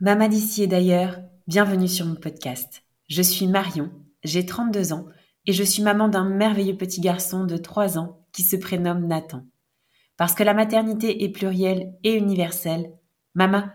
Maman d'ici et d'ailleurs, bienvenue sur mon podcast. Je suis Marion, j'ai 32 ans et je suis maman d'un merveilleux petit garçon de 3 ans qui se prénomme Nathan. Parce que la maternité est plurielle et universelle, Mama,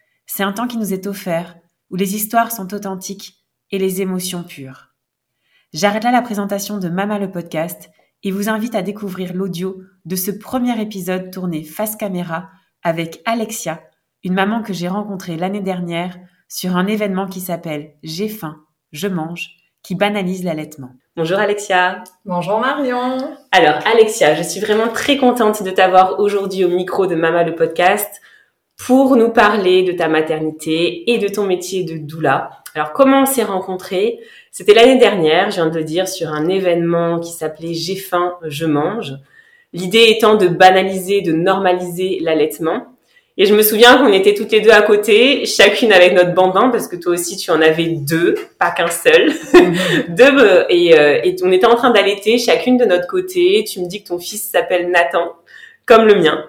c'est un temps qui nous est offert, où les histoires sont authentiques et les émotions pures. J'arrête là la présentation de Mama le podcast et vous invite à découvrir l'audio de ce premier épisode tourné face caméra avec Alexia, une maman que j'ai rencontrée l'année dernière sur un événement qui s'appelle J'ai faim, je mange, qui banalise l'allaitement. Bonjour Alexia. Bonjour Marion. Alors Alexia, je suis vraiment très contente de t'avoir aujourd'hui au micro de Mama le podcast pour nous parler de ta maternité et de ton métier de doula. Alors comment on s'est rencontrés? C'était l'année dernière, je viens de le dire, sur un événement qui s'appelait J'ai faim, je mange. L'idée étant de banaliser, de normaliser l'allaitement. Et je me souviens qu'on était toutes les deux à côté, chacune avec notre bambin, parce que toi aussi tu en avais deux, pas qu'un seul. Deux, euh, et, euh, et, on était en train d'allaiter chacune de notre côté. Tu me dis que ton fils s'appelle Nathan, comme le mien.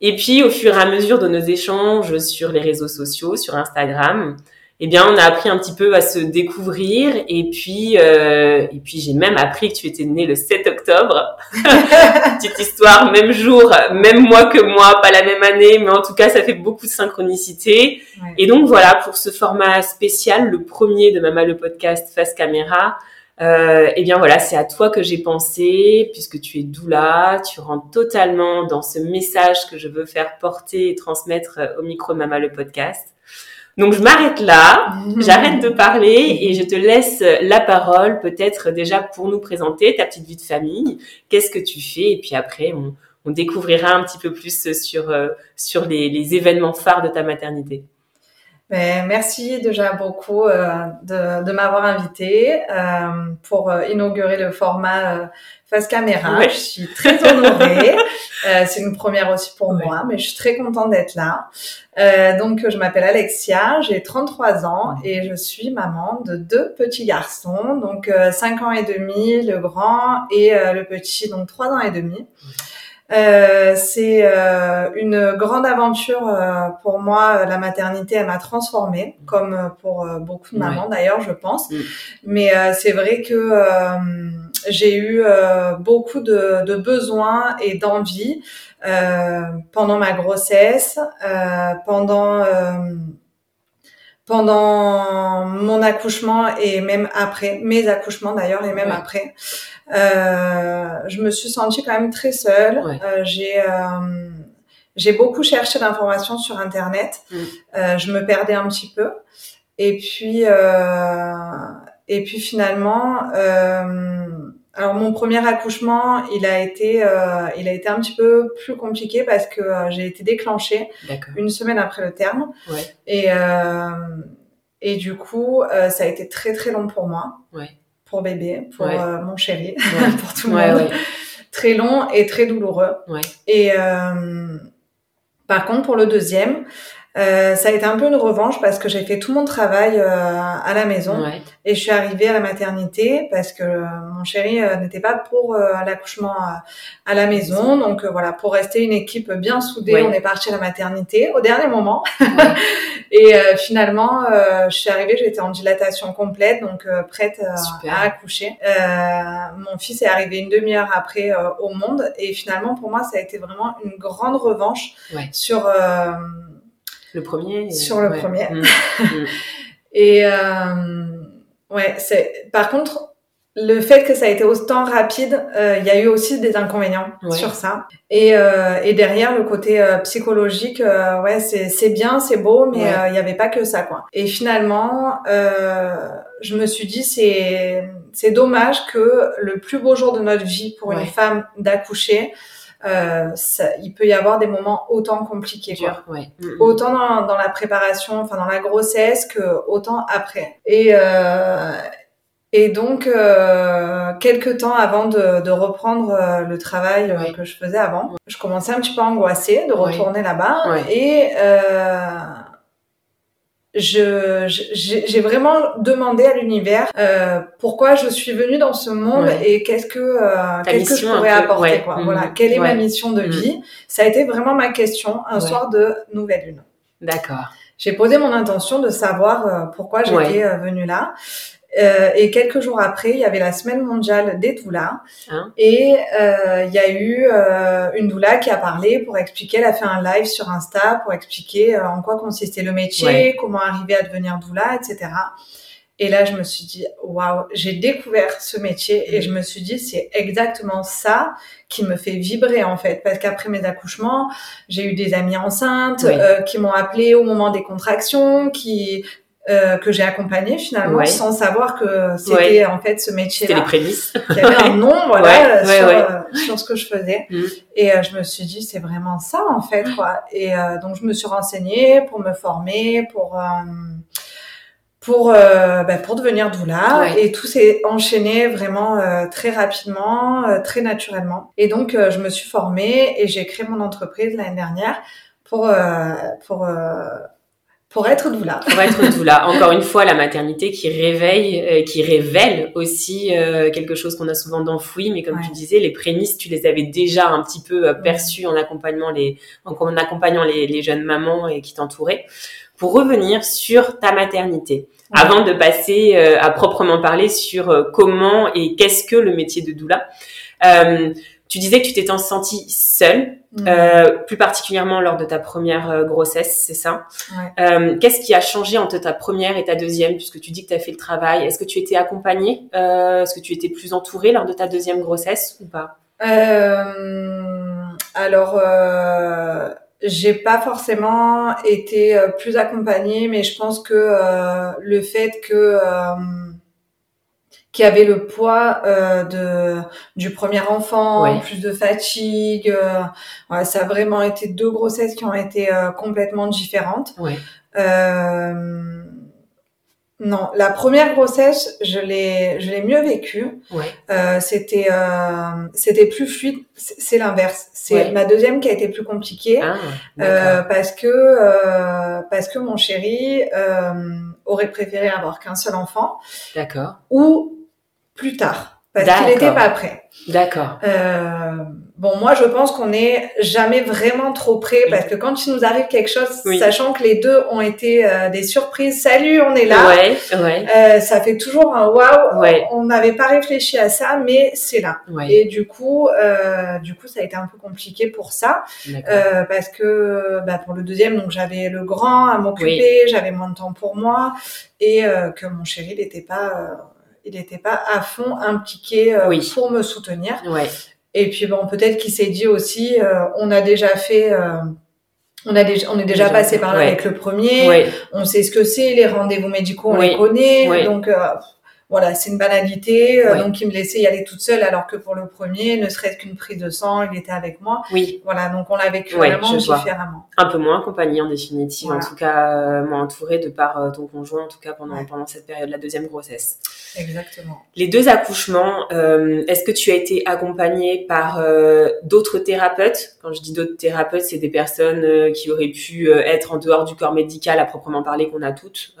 Et puis au fur et à mesure de nos échanges sur les réseaux sociaux, sur Instagram, eh bien, on a appris un petit peu à se découvrir. Et puis, euh, et puis j'ai même appris que tu étais née le 7 octobre. Petite histoire, même jour, même mois que moi, pas la même année, mais en tout cas, ça fait beaucoup de synchronicité. Et donc voilà, pour ce format spécial, le premier de Mama le podcast face caméra. Euh, eh bien voilà, c'est à toi que j'ai pensé, puisque tu es doula, tu rentres totalement dans ce message que je veux faire porter et transmettre au micro Mama le podcast. Donc je m'arrête là, j'arrête de parler et je te laisse la parole peut-être déjà pour nous présenter ta petite vie de famille, qu'est-ce que tu fais? Et puis après on, découvrira un petit peu plus sur, euh, sur les, événements phares de ta maternité. Ben, merci déjà beaucoup euh, de, m'avoir invité euh, pour inaugurer le format face caméra. Je suis très honorée. euh, c'est une première aussi pour moi, mais je suis très contente d'être là. Euh, donc, je m'appelle Alexia, j'ai 33 ans et je suis maman de deux petits garçons, donc euh, 5 ans et demi, le grand, et euh, le petit, donc 3 ans et demi. Euh, c'est euh, une grande aventure euh, pour moi. La maternité, elle m'a transformée, comme pour beaucoup de mamans d'ailleurs, je pense. Mm. Mais c'est vrai que j'ai eu beaucoup de, de, besoins et d'envie pendant ma grossesse, pendant pendant mon accouchement et même après, mes accouchements d'ailleurs et même après, euh, je me suis sentie quand même très seule. Euh, j'ai euh, j'ai beaucoup cherché d'informations sur internet. Mm. Euh, je me perdais un petit peu. Et puis et puis finalement alors mon premier accouchement, il a été, euh, il a été un petit peu plus compliqué parce que euh, j'ai été déclenchée une semaine après le terme. Ouais. Et euh, et du coup, euh, ça a été très très long pour moi, ouais. pour bébé, pour euh, mon chéri, pour tout le monde. Très long et très douloureux. Et par contre, pour le deuxième, euh, ça a été un peu une revanche parce que j'ai fait tout mon travail euh, à la maison. Et je suis arrivée à la maternité parce que euh, mon chéri n'était pas pour l'accouchement à, la maison. Donc voilà, pour rester une équipe bien soudée, on est parti à la maternité au dernier moment. et finalement, je suis arrivée, j'étais en dilatation complète, donc prête à accoucher. mon fils est arrivé une demi-heure après au monde. Et finalement pour moi, ça a été vraiment une grande revanche sur le premier Sur le premier. Mm. Mm. et euh, ouais, c'est. Par contre, le fait que ça a été autant rapide, euh, il y a eu aussi des inconvénients sur ça. Et, euh, et derrière le côté euh, psychologique, ouais, c'est c'est bien, c'est beau, mais il n'y avait pas que ça, quoi. Et finalement, je me suis dit c'est c'est dommage que le plus beau jour de notre vie pour une femme d'accoucher, euh, ça, il peut y avoir des moments autant compliqués, quoi. Ouais. Mm, mm. Autant dans, dans, la préparation, enfin dans la grossesse, que autant après. Et euh, et donc, euh, quelques temps avant de, de reprendre euh, le travail euh, que je faisais avant, je commençais un petit peu angoissée de retourner là-bas. Et euh, je, j'ai vraiment demandé à l'univers euh, pourquoi je suis venue dans ce monde et qu'est-ce que euh, qu'est-ce que je pourrais apporter. Quoi. Voilà, mmh. quelle est ma mission de mmh. vie? Ça a été vraiment ma question un soir de nouvelle lune. D'accord. J'ai posé mon intention de savoir pourquoi j'étais venue là. Euh, et quelques jours après, il y avait la semaine mondiale des doulas. Hein et euh, il y a eu euh, une doula qui a parlé pour expliquer, elle a fait un live sur Insta pour expliquer en quoi consistait le métier, comment arriver à devenir doula, etc. Et là, je me suis dit, waouh, j'ai découvert ce métier et mm. je me suis dit, c'est exactement ça qui me fait vibrer en fait. Parce qu'après mes accouchements, j'ai eu des amies enceintes euh, qui m'ont appelé au moment des contractions, qui euh, que j'ai accompagné finalement sans savoir que c'était en fait ce métier-là. C'était les prémices. Il y avait un nom voilà sur, euh, sur, ce que je faisais mm. et euh, je me suis dit c'est vraiment ça en fait quoi. Et donc je me suis renseignée pour me former pour pour bah, pour devenir doula et tout s'est enchaîné vraiment très rapidement, très naturellement. Et donc je me suis formée et j'ai créé mon entreprise l'année dernière pour pour pour être doula. Pour être doula. Encore une fois, la maternité qui réveille, euh, qui révèle aussi euh, quelque chose qu'on a souvent d'enfoui, mais comme tu disais, les prémices, tu les avais déjà un petit peu euh, perçues en accompagnant les, en, accompagnant les, les, jeunes mamans et qui t'entouraient. Pour revenir sur ta maternité, avant de passer à proprement parler sur comment et qu'est-ce que le métier de doula. Tu disais que tu t'étais sentie seule Mm. Euh, plus particulièrement lors de ta première euh, grossesse, c'est ça? Euh, Qu'est-ce qui a changé entre ta première et ta deuxième, puisque tu dis que tu as fait le travail? Est-ce que tu étais accompagnée? Euh, Est-ce que tu étais plus entourée lors de ta deuxième grossesse ou pas? Euh, Alors, j'ai pas forcément été plus accompagnée, mais je pense que le fait que qui avait le poids euh, de du premier enfant, plus de fatigue. Euh, ça a vraiment été deux grossesses qui ont été euh, complètement différentes. Euh, non, la première grossesse, je l'ai, je l'ai mieux vécue. Euh, c'était, euh, c'était plus fluide. C'est l'inverse. C'est ma deuxième qui a été plus compliquée ah, euh, parce que euh, parce que mon chéri aurait préféré avoir qu'un seul enfant. D'accord. Ou plus tard parce qu'il n'était pas prêt. D'accord. Euh, bon, moi, je pense qu'on n'est jamais vraiment trop prêt parce que quand il nous arrive quelque chose, sachant que les deux ont été euh, des surprises, salut, on est là. Ouais, ouais. Euh, ça fait toujours un waouh. On n'avait pas réfléchi à ça, mais c'est là. Et du coup, du coup, ça a été un peu compliqué pour ça parce que bah, pour le deuxième, donc j'avais le grand à m'occuper, j'avais moins de temps pour moi et que mon chéri n'était pas il n'était pas à fond impliqué euh, pour me soutenir. Ouais. Et puis bon, peut-être qu'il s'est dit aussi, euh, on a déjà fait, euh, on a déjà, on est déjà, passé par là avec le premier. On sait ce que c'est, les rendez-vous médicaux, on les connaît. Donc voilà, c'est une banalité. Euh, donc, il me laissait y aller toute seule, alors que pour le premier, ne serait-ce qu'une prise de sang, il était avec moi. Oui. Voilà, donc on l'a vécu vraiment différemment. Un peu moins accompagné en définitive, en tout cas, euh, moins entouré de par euh, ton conjoint, en tout cas pendant, pendant cette période, la deuxième grossesse. Exactement. Les deux accouchements, euh, est-ce que tu as été accompagnée par d'autres thérapeutes? Quand je dis d'autres thérapeutes, c'est des personnes qui auraient pu être en dehors du corps médical à proprement parler qu'on a toutes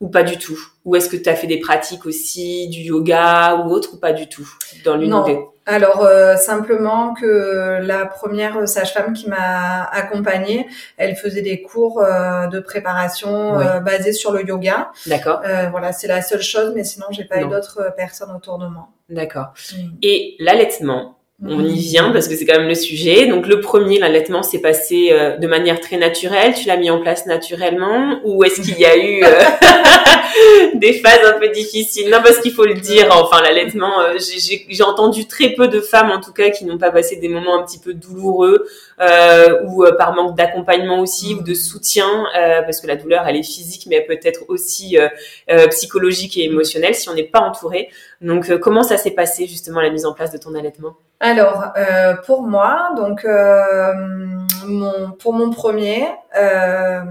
ou pas du tout? Ou est-ce que tu as fait des pratiques aussi, du yoga ou autre, ou pas du tout dans l'unité Alors euh, simplement que la première sage-femme qui m'a accompagnée, elle faisait des cours euh, de préparation euh, basés sur le yoga. D'accord. voilà, c'est la seule chose, mais sinon j'ai pas eu d'autres personnes autour de moi. D'accord. Mm. Et l'allaitement, on y vient parce que c'est quand même le sujet. Donc le premier, l'allaitement s'est passé euh, de manière très naturelle. Tu l'as mis en place naturellement ou est-ce qu'il y a eu euh, des phases un peu difficiles? Non, parce qu'il faut le dire. Enfin, l'allaitement, euh, j'ai entendu très peu de femmes, en tout cas, qui n'ont pas passé des moments un petit peu douloureux ou par manque d'accompagnement aussi ou de soutien, parce que la douleur, elle est physique, mais elle peut être aussi psychologique et émotionnelle si on n'est pas entouré. Donc, comment ça s'est passé justement la mise en place de ton allaitement? Alors, euh, pour moi, donc euh, mon, pour mon premier, euh,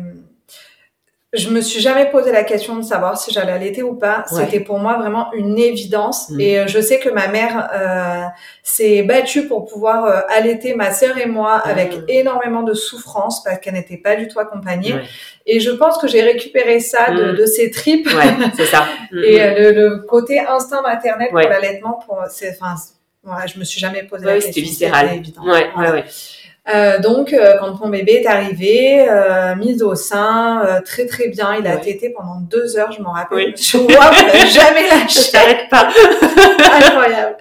je me suis jamais posé la question de savoir si j'allais allaiter ou pas. C'était pour moi vraiment une évidence. Mm. Et euh, je sais que ma mère euh, s'est battue pour pouvoir euh, allaiter ma sœur et moi avec mm. énormément de souffrance parce qu'elle n'était pas du tout accompagnée. Et je pense que j'ai récupéré ça de, mm. de ses tripes. Ouais, c'est ça. et le, le, côté instinct maternel pour l'allaitement, pour, c'est, enfin, je me suis jamais posé la question. C'était viscéral. Évident. Ouais, ouais, ouais. Euh, donc, euh, quand mon bébé est arrivé, euh, mise au sein, euh, très très bien, il a ouais. tété pendant deux heures, je m'en rappelle. Oui. Je vois, il jamais lâché. Ça s'arrête pas. Incroyable.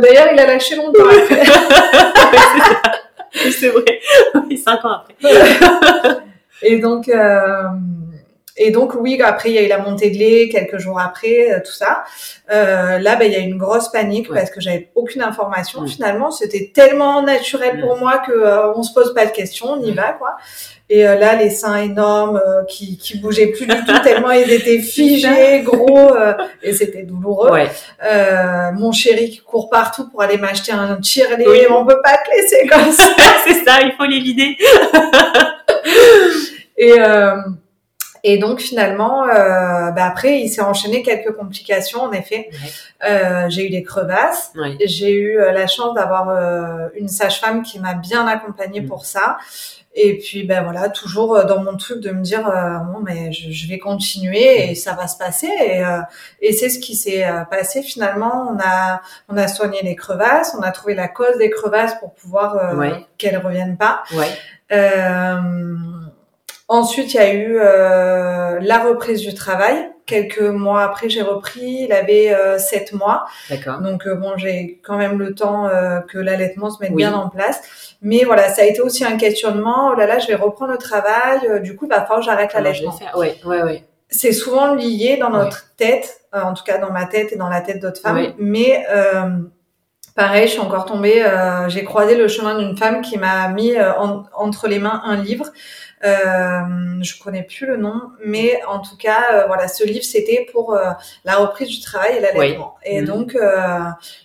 D'ailleurs, il a lâché longtemps après. c'est vrai. Oui, cinq ans après. Et donc, euh, et donc oui, après il y a eu la montée de lait quelques jours après, euh, tout ça. Euh, là, ben, il y a eu une grosse panique parce que j'avais aucune information. Finalement, c'était tellement naturel pour moi que euh, on se pose pas de questions, on y va quoi. Et euh, là, les seins énormes euh, qui qui bougeaient plus du tout tellement ils étaient figés, gros, et c'était douloureux. Ouais. mon chéri qui court partout pour aller m'acheter un tire-lait, oui. on peut pas te laisser comme ça. C'est ça, il faut les vider. et et donc finalement, euh, bah après, il s'est enchaîné quelques complications. En effet, euh, j'ai eu des crevasses. J'ai eu euh, la chance d'avoir euh, une sage-femme qui m'a bien accompagnée mm. pour ça. Et puis ben voilà, toujours euh, dans mon truc de me dire bon mais je, je, vais continuer et ça va se passer. Et, et c'est ce qui s'est passé finalement. On a on a soigné les crevasses, on a trouvé la cause des crevasses pour pouvoir qu'elles reviennent pas. Ouais. Ensuite, il y a eu euh, la reprise du travail. Quelques mois après, j'ai repris. Il avait euh, sept mois. D'accord. Donc euh, bon, j'ai quand même le temps euh, que l'allaitement se mette bien en place. Mais voilà, ça a été aussi un questionnement. Oh là là, je vais reprendre le travail. Du coup, que j'arrête l'allaitement. Ouais, ouais, ouais. C'est souvent lié dans notre tête, en tout cas dans ma tête et dans la tête d'autres femmes. Mais Pareil, je suis encore tombée. Euh, j'ai croisé le chemin d'une femme qui m'a mis euh, entre les mains un livre. Euh, je connais plus le nom, mais en tout cas, euh, voilà, ce livre c'était pour euh, la reprise du travail et l'allaitement. Et mmh. donc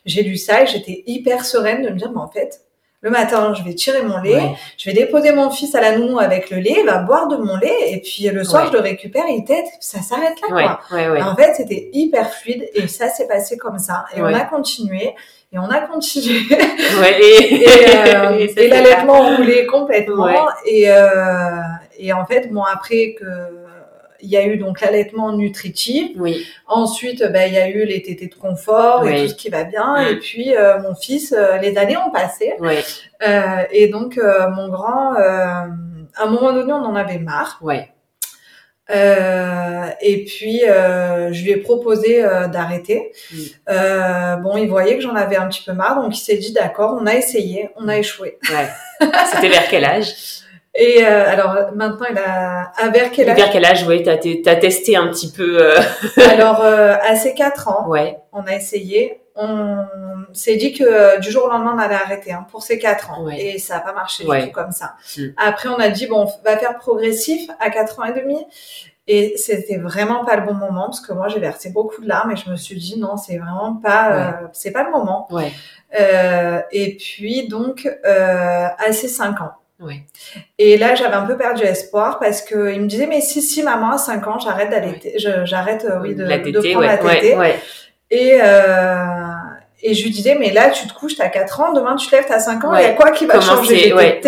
j'ai lu ça et j'étais hyper sereine de me dire, mais en fait, le matin, je vais tirer mon lait, je vais déposer mon fils à la nounou avec le lait, il va boire de mon lait, et puis le soir, je le récupère, il tête, ça s'arrête là, quoi. En fait, c'était hyper fluide, et ça s'est passé comme ça. Et on a continué, et on a continué. et, euh, et, l'allaitement roulait complètement. Et, euh, et en fait, bon, après que il y a eu donc l'allaitement nutritif. Oui. Ensuite, ben, il y a eu les tétés de confort et tout ce qui va bien. Et puis, euh, mon fils, euh, les années ont passé. Oui. Euh, et donc, euh, mon grand, à un moment donné, on en avait marre. Ouais. Euh, et puis euh, je lui ai proposé euh, d'arrêter. Mm. bon, il voyait que j'en avais un petit peu marre, donc il s'est dit d'accord, on a essayé, on a échoué. Ouais. C'était vers quel âge? Et alors maintenant, il a à vers quel âge? Vers quel âge Oui, t'as as testé un petit peu. alors à ses 4 ans, ouais. on a essayé on s'est dit que du jour au lendemain on allait arrêter hein, pour ces quatre ans et ça n'a pas marché du tout comme ça. Mm. Après on a dit bon on va faire progressif à quatre ans et demi et c'était vraiment pas le bon moment parce que moi j'ai versé beaucoup de larmes et je me suis dit non c'est vraiment pas euh, c'est pas le moment. Ouais. Euh, et puis donc euh, à ses cinq ans. Ouais. Et là, j'avais un peu perdu espoir parce que il me disait mais si si maman à 5 ans, j'arrête d'allaiter, j'arrête oui de, de prendre la tétée. Et, euh, et je lui disais, mais là, tu te couches, t'as 4 ans, demain, tu te lèves, t'as 5 ans, il y a quoi qui va changer ouais,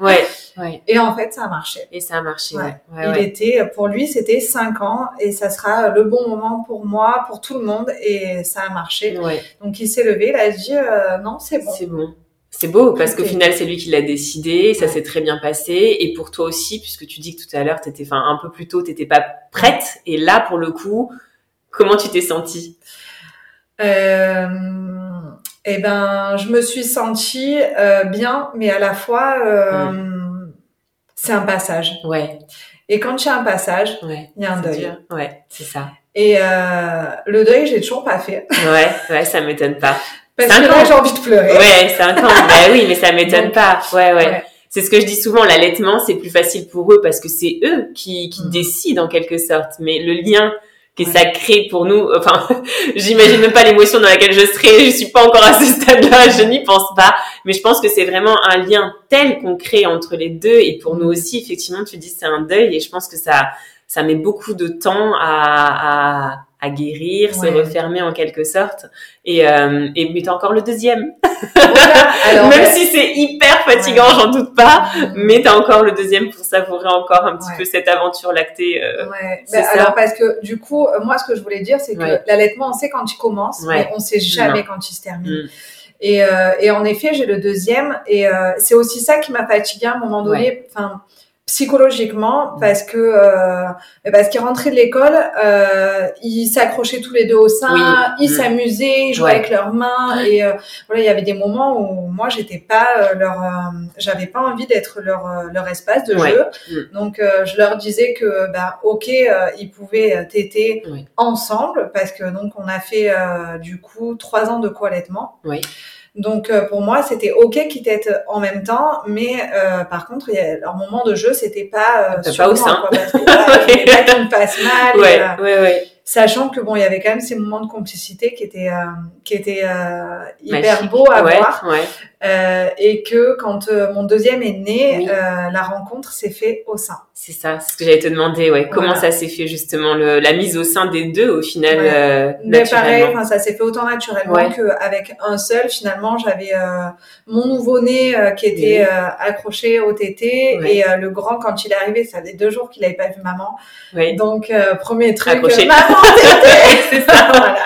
ouais, ouais, Et en fait, ça a marché. Et ça a marché, ouais. il était, pour lui, c'était 5 ans et ça sera le bon moment pour moi, pour tout le monde et ça a marché. Donc, il s'est levé, il a dit, euh, non, c'est bon. C'est bon. C'est beau parce qu'au final c'est lui qui l'a décidé, ça s'est très bien passé et pour toi aussi puisque tu dis que tout à l'heure t'étais, enfin un peu plus tôt t'étais pas prête et là pour le coup comment tu t'es sentie? Eh ben, je me suis sentie euh, bien, mais à la fois, euh, mm. c'est un passage. Ouais. Et quand il y a un passage, il y a un deuil. Ouais, c'est ça. Et euh, le deuil, j'ai toujours pas fait. Ouais, ouais, ça m'étonne pas. Parce que là, j'ai envie de pleurer. Ouais, c'est un camp. bah oui, mais ça m'étonne pas. Ouais, ouais. C'est ce que je dis souvent, l'allaitement, c'est plus facile pour eux parce que c'est eux qui, qui mm. décident en quelque sorte. Mais le lien que ça crée pour nous, enfin, j'imagine même pas l'émotion dans laquelle je serais, je suis pas encore à ce stade-là, je n'y pense pas. Mais je pense que c'est vraiment un lien tel qu'on crée entre les deux. Et pour nous aussi, effectivement, tu dis c'est un deuil et je pense que ça, ça met beaucoup de temps à, à à guérir, se refermer en quelque sorte. Et, euh, et mais t'as encore le deuxième. Même si c'est hyper fatigant, j'en doute pas, mais t'as encore le deuxième pour savourer encore un petit peu cette aventure lactée. Euh, ouais. Ben, alors parce que du coup, euh, moi ce que je voulais dire, c'est que l'allaitement, on sait quand il commence, mais on sait jamais quand il se termine. Mm. Et, euh, et en effet, j'ai le deuxième, et euh, c'est aussi ça qui m'a fatiguée à un moment donné. Enfin psychologiquement mm. parce que euh, parce qu'ils rentraient de l'école, euh, ils s'accrochaient tous les deux au sein, ils mm. s'amusaient, ils jouaient avec leurs mains et euh, voilà, il y avait des moments où moi j'étais pas euh, leur j'avais pas envie d'être leur leur espace de jeu. Mm. Donc je leur disais que bah OK, ils pouvaient téter ensemble parce que donc on a fait du coup trois ans de co-allaitement. Oui. Donc euh, pour moi, c'était ok qu'ils t'aident en même temps, mais euh, par contre, y a, leur moment de jeu, c'était pas euh, pas au sein. Pas passe mal. Ouais, euh, ouais, ouais sachant que bon, il y avait quand même ces moments de complicité qui étaient euh, qui étaient euh, hyper beaux à voir, ouais. Euh, et que quand mon deuxième est né, euh, la rencontre s'est fait au sein. C'est ça, c'est ce que j'allais te demander, ouais. Comment ça s'est fait justement le, la mise au sein des deux au final ouais. Mais pareil, ça s'est fait autant naturellement qu'avec un seul. Finalement, j'avais mon nouveau-né qui était accroché au tété et le grand quand il est arrivé, ça faisait deux jours qu'il n'avait pas vu maman. Donc premier truc, maman c'est ça, voilà.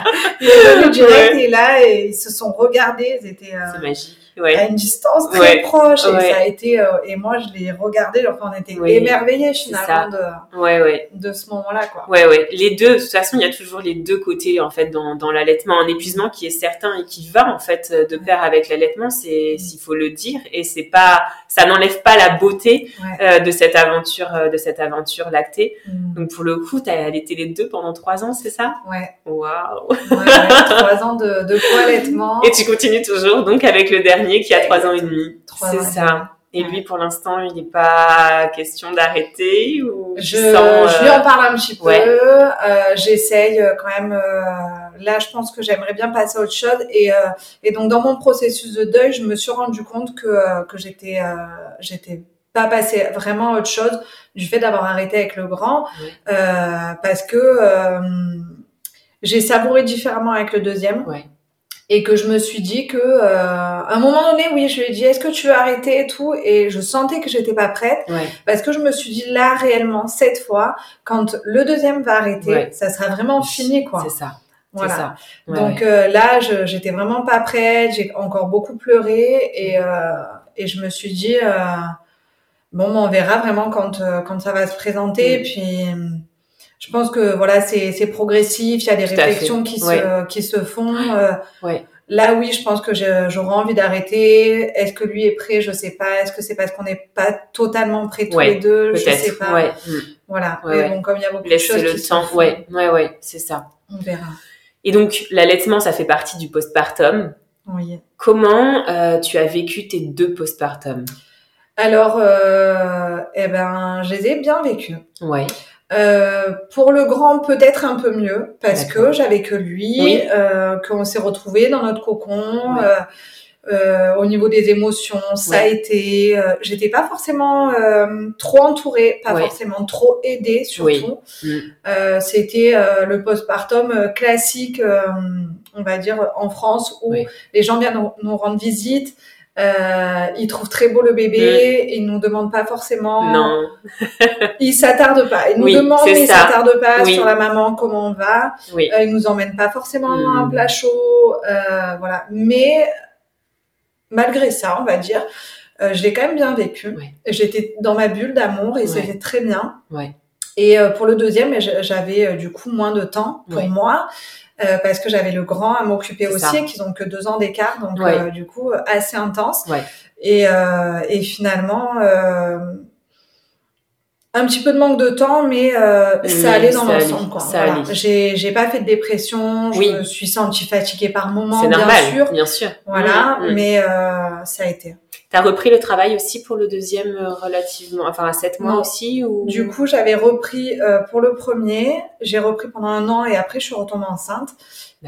Il est venu direct et là, et ils se sont regardés, euh, magique. Ouais. à une distance très proche et ça a été euh, et moi je l'ai regardé enfin on était émerveillés finalement de de ce moment-là quoi. Ouais ouais. Les deux de toute façon il y a toujours les deux côtés en fait dans, dans l'allaitement. Un épuisement qui est certain et qui va en fait de pair avec l'allaitement c'est s'il faut le dire et c'est pas ça n'enlève pas la beauté euh, de cette aventure euh, de cette aventure lactée. Mm. donc pour le coup tu as allaité les deux pendant trois ans c'est ça? Ouais. Waouh. Ouais, trois ans de, de co-allaitement et tu continues toujours donc avec le dernier qui a trois ans et demi. C'est ça. Et lui, pour l'instant, il n'est pas question d'arrêter ou je, je lui en parle un petit peu. Euh, J'essaye euh, quand même. Euh, là, je pense que j'aimerais bien passer à autre chose. Et, euh, et donc, dans mon processus de deuil, je me suis rendu compte que euh, que j'étais j'étais pas passé vraiment à autre chose du fait d'avoir arrêté avec le grand, parce que j'ai savouré différemment avec le deuxième. Ouais et que je me suis dit que euh, à un moment donné oui je lui ai dit est-ce que tu veux arrêter et tout? Et je sentais que j'étais pas prête. Parce que je me suis dit là réellement cette fois quand le deuxième va arrêter ça sera vraiment fini quoi. c'est ça. Voilà. ça. donc euh, là j'étais vraiment pas prête. J'ai encore beaucoup pleuré. Et euh, et je me suis dit euh, bon on verra vraiment quand euh, quand ça va se présenter. Mm. puis je pense que voilà, c'est progressif. Il y a des réflexions qui se qui se font. Euh, ouais. Là, oui, je pense que j'aurais envie d'arrêter. Est-ce que lui est prêt? Je sais pas. Est-ce que c'est parce qu'on n'est pas totalement prêts tous les deux? Je sais pas. Ouais. Voilà. Mais bon, comme il y a beaucoup de choses le temps. ouais, ouais, ouais, c'est ça. On verra. Et donc, l'allaitement, ça fait partie du postpartum. Oui. Comment euh, tu as vécu tes deux postpartum Alors, euh, eh ben, je les ai bien vécus. Ouais. Euh, pour le grand, peut-être un peu mieux, parce que j'avais que lui, euh, qu'on s'est retrouvé dans notre cocon. Euh, euh, au niveau des émotions, ça a été. Euh, j'étais pas forcément trop entourée, pas forcément trop aidée, surtout. Mm. C'était le postpartum classique, on va dire en France, où les gens viennent nous, nous rendre visite. Euh, ils trouvent très beau le bébé, mm. ils nous demandent pas forcément. Non. ils s'attardent pas. Ils nous demandent, mais ils s'attardent pas sur la maman, comment on va. Oui. Euh, ils nous emmènent pas forcément mm. un plat chaud, euh, voilà. Mais malgré ça, on va dire, euh, je l'ai quand même bien vécu. J'étais dans ma bulle d'amour et c'était très bien. Et euh, pour le deuxième, j'avais euh, du coup moins de temps pour moi. Euh, parce que j'avais le grand à m'occuper aussi et qu'ils ont que deux ans d'écart, donc euh, du coup assez intense. Et, euh, et finalement, un petit peu de manque de temps, mais ça allait dans l'ensemble. Voilà. J'ai j'ai pas fait de dépression, je me suis sentie fatiguée par moments, bien normal, sûr. Bien sûr. Voilà, mm, mm. mais ça a été. T'as repris le travail aussi pour le deuxième euh, relativement, enfin à sept mois aussi ou... Du coup, j'avais repris euh, pour le premier, j'ai repris pendant un an et après je suis retombée enceinte.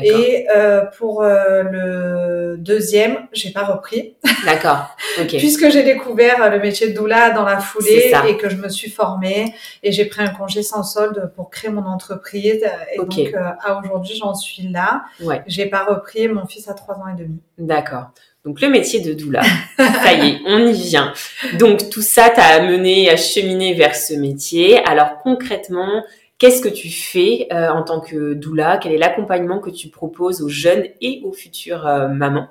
Et euh, pour euh, le deuxième, j'ai pas repris. D'accord. Okay. Puisque j'ai découvert le métier de doula dans la foulée et que je me suis formée et j'ai pris un congé sans solde pour créer mon entreprise. Et donc à aujourd'hui, j'en suis là. Ouais. J'ai pas repris. Mon fils a trois ans et demi. D'accord. Donc le métier de doula, ça y est, on y vient. Donc tout ça t'a amené à cheminer vers ce métier. Alors concrètement, qu'est-ce que tu fais euh, en tant que doula? Quel est l'accompagnement que tu proposes aux jeunes et aux futures euh, mamans?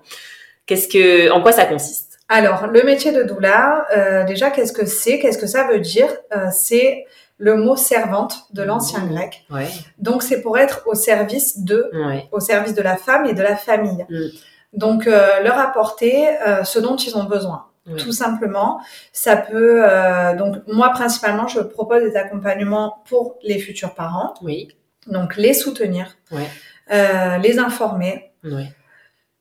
Qu'est-ce que, en quoi ça consiste? Alors le métier de doula, euh, déjà qu'est-ce que c'est? Qu'est-ce que ça veut dire? C'est le mot servante de l'ancien mmh. grec. Ouais. Donc c'est pour être au service de, au service de la femme et de la famille. Mmh. Donc, euh, leur apporter euh, ce dont ils ont besoin. Tout simplement, ça peut. Euh, donc, moi principalement, je propose des accompagnements pour les futurs parents. Oui. Donc, les soutenir, ouais. les informer. Oui.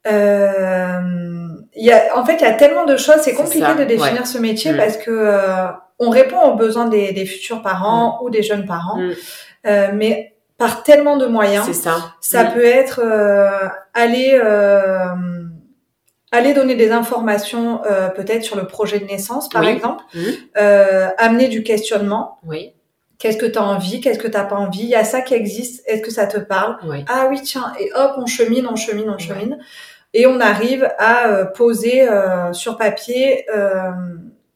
y a, en fait, il y a tellement de choses. C'est compliqué de définir ce métier mm. parce que on répond aux besoins des, des futurs parents mm. ou des jeunes parents, mm. mais par tellement de moyens. C'est ça. Ça peut être euh, aller euh, aller donner des informations euh, peut-être sur le projet de naissance, par exemple, euh, amener du questionnement. Oui. Qu'est-ce que tu as envie? Qu'est-ce que tu n'as pas envie? Il y a ça qui existe. Est-ce que ça te parle? Oui. Ah oui, tiens. Et hop, on chemine, on chemine, on chemine. Et on arrive à euh, poser sur papier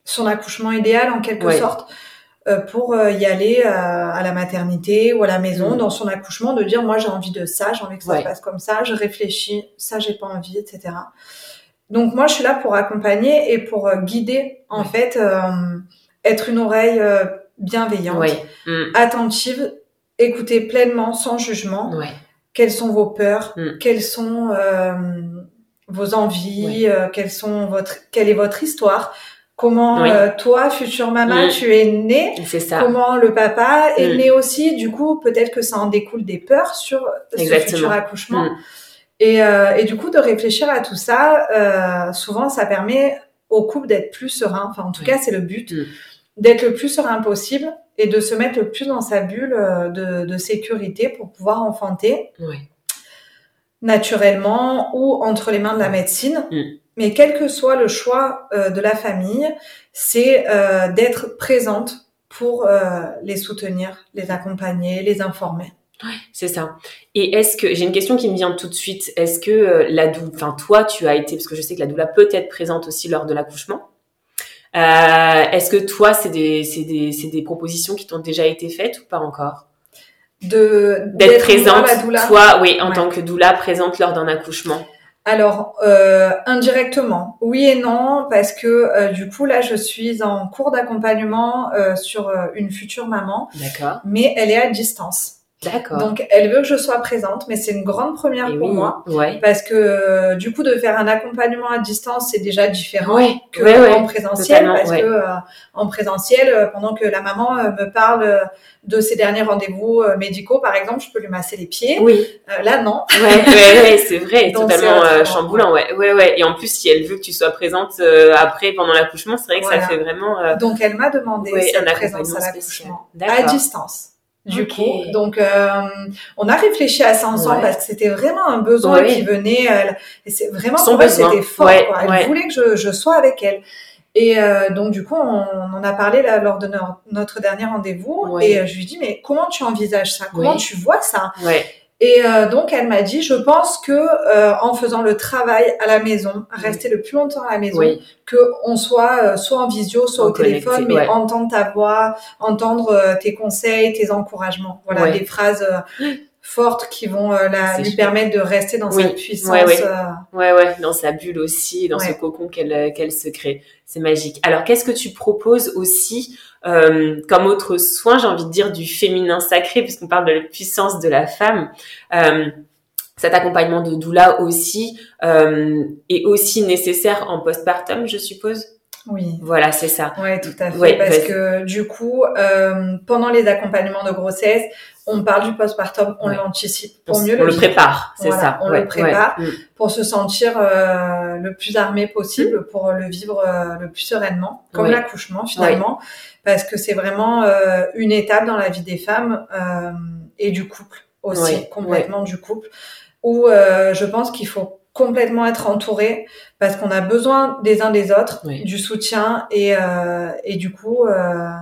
son accouchement idéal en quelque sorte. Euh, pour euh, y aller euh, à la maternité ou à la maison mm. dans son accouchement, de dire moi j'ai envie de ça, j'ai envie que ça se passe comme ça, je réfléchis, ça j'ai pas envie, etc. Donc moi je suis là pour accompagner et pour guider en fait, être une oreille bienveillante, mm. attentive, écouter pleinement sans jugement. Quelles sont vos peurs mm. Quelles sont vos envies Quelles sont votre Quelle est votre histoire comment euh, toi, future maman, mm. tu es née, ça. comment le papa est mm. né aussi? Du coup, peut-être que ça en découle des peurs sur ce futur accouchement. Mm. Et, euh, et, du coup, de réfléchir à tout ça, euh, souvent, ça permet au couple d'être plus serein. Enfin, en tout cas, c'est le but, d'être le plus serein possible et de se mettre le plus dans sa bulle euh, de, de sécurité pour pouvoir enfanter. naturellement ou entre les mains de la médecine. Mais quel que soit le choix euh, de la famille, c'est euh, d'être présente pour euh, les soutenir, les accompagner, les informer. Ouais, c'est ça. Et est-ce que j'ai une question qui me vient tout de suite Est-ce que la doula, enfin toi, tu as été parce que je sais que la doula peut être présente aussi lors de l'accouchement. est-ce que toi, c'est des, c'est des, c'est des propositions qui t'ont déjà été faites ou pas encore? De d'être présente, toi, oui, en tant que doula présente lors d'un accouchement alors, euh, indirectement, oui et non, parce que euh, du coup, là, je suis en cours d'accompagnement euh, sur une future maman. D'accord. Mais elle est à distance. D'accord. Donc, elle veut que je sois présente, mais c'est une grande première pour moi. Ouais. Parce que, du coup, de faire un accompagnement à distance, c'est déjà différent que en présentiel. parce que, en présentiel, pendant que la maman me parle de ses derniers rendez-vous euh, médicaux, par exemple, je peux lui masser les pieds. Oui. Euh, là, non. Ouais, ouais, ouais c'est vrai, totalement euh, chamboulant. Ouais, ouais, ouais. Et en plus, si elle veut que tu sois présente après, pendon l'accouchement, c'est vrai que ça fait vraiment. Donc, elle m'a demandé cette présence à l'accouchement, à distance. Du coup, donc on a réfléchi à ça ensemble parce que c'était vraiment un besoin qui venait. et c'est vraiment Son pour elle c'était fort. Quoi. Elle voulait que je, je sois avec elle. Et euh, donc du coup, on, en a parlé là, lors de notre dernier rendez-vous. Et euh, je lui dis mais comment tu envisages ça? Comment tu vois ça? Ouais. Et euh, donc elle m'a dit je pense que euh, en faisant le travail à la maison, rester le plus longtemps à la maison, que on soit euh, soit en visio, soit au téléphone, mais entendre ta voix, entendre tes conseils, tes encouragements. Voilà des phrases fortes qui vont euh, la, lui permettre de rester dans sa puissance. Ouais ouais. Euh. ouais, ouais, dans sa bulle aussi, dans ce cocon qu'elle euh, qu'elle se crée. C'est magique. Alors, qu'est-ce que tu proposes aussi euh, comme autre soin, j'ai envie de dire, du féminin sacré, puisqu'on parle de la puissance de la femme cet accompagnement de doula aussi est aussi nécessaire en postpartum, je suppose? Oui. Voilà, c'est ça. Oui, tout à fait. parce que du coup, euh, pendant les accompagnements de grossesse, on parle du postpartum, on l'anticipe pour mieux on le, prépare, c'est ça. On le prépare mm. pour se sentir euh, le plus armé possible, mm. pour le vivre euh, le plus sereinement, comme l'accouchement finalement, parce que c'est vraiment euh, une étape dans la vie des femmes euh, et du couple aussi, complètement du couple, où je pense qu'il faut complètement être entouré parce qu'on a besoin des uns des autres, du soutien et, euh, et du coup, euh,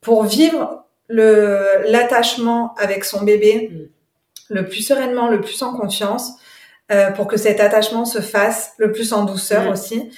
pour vivre le l'attachement avec son bébé mm. le plus sereinement, le plus en confiance, euh, pour que cet attachement se fasse le plus en douceur mm. aussi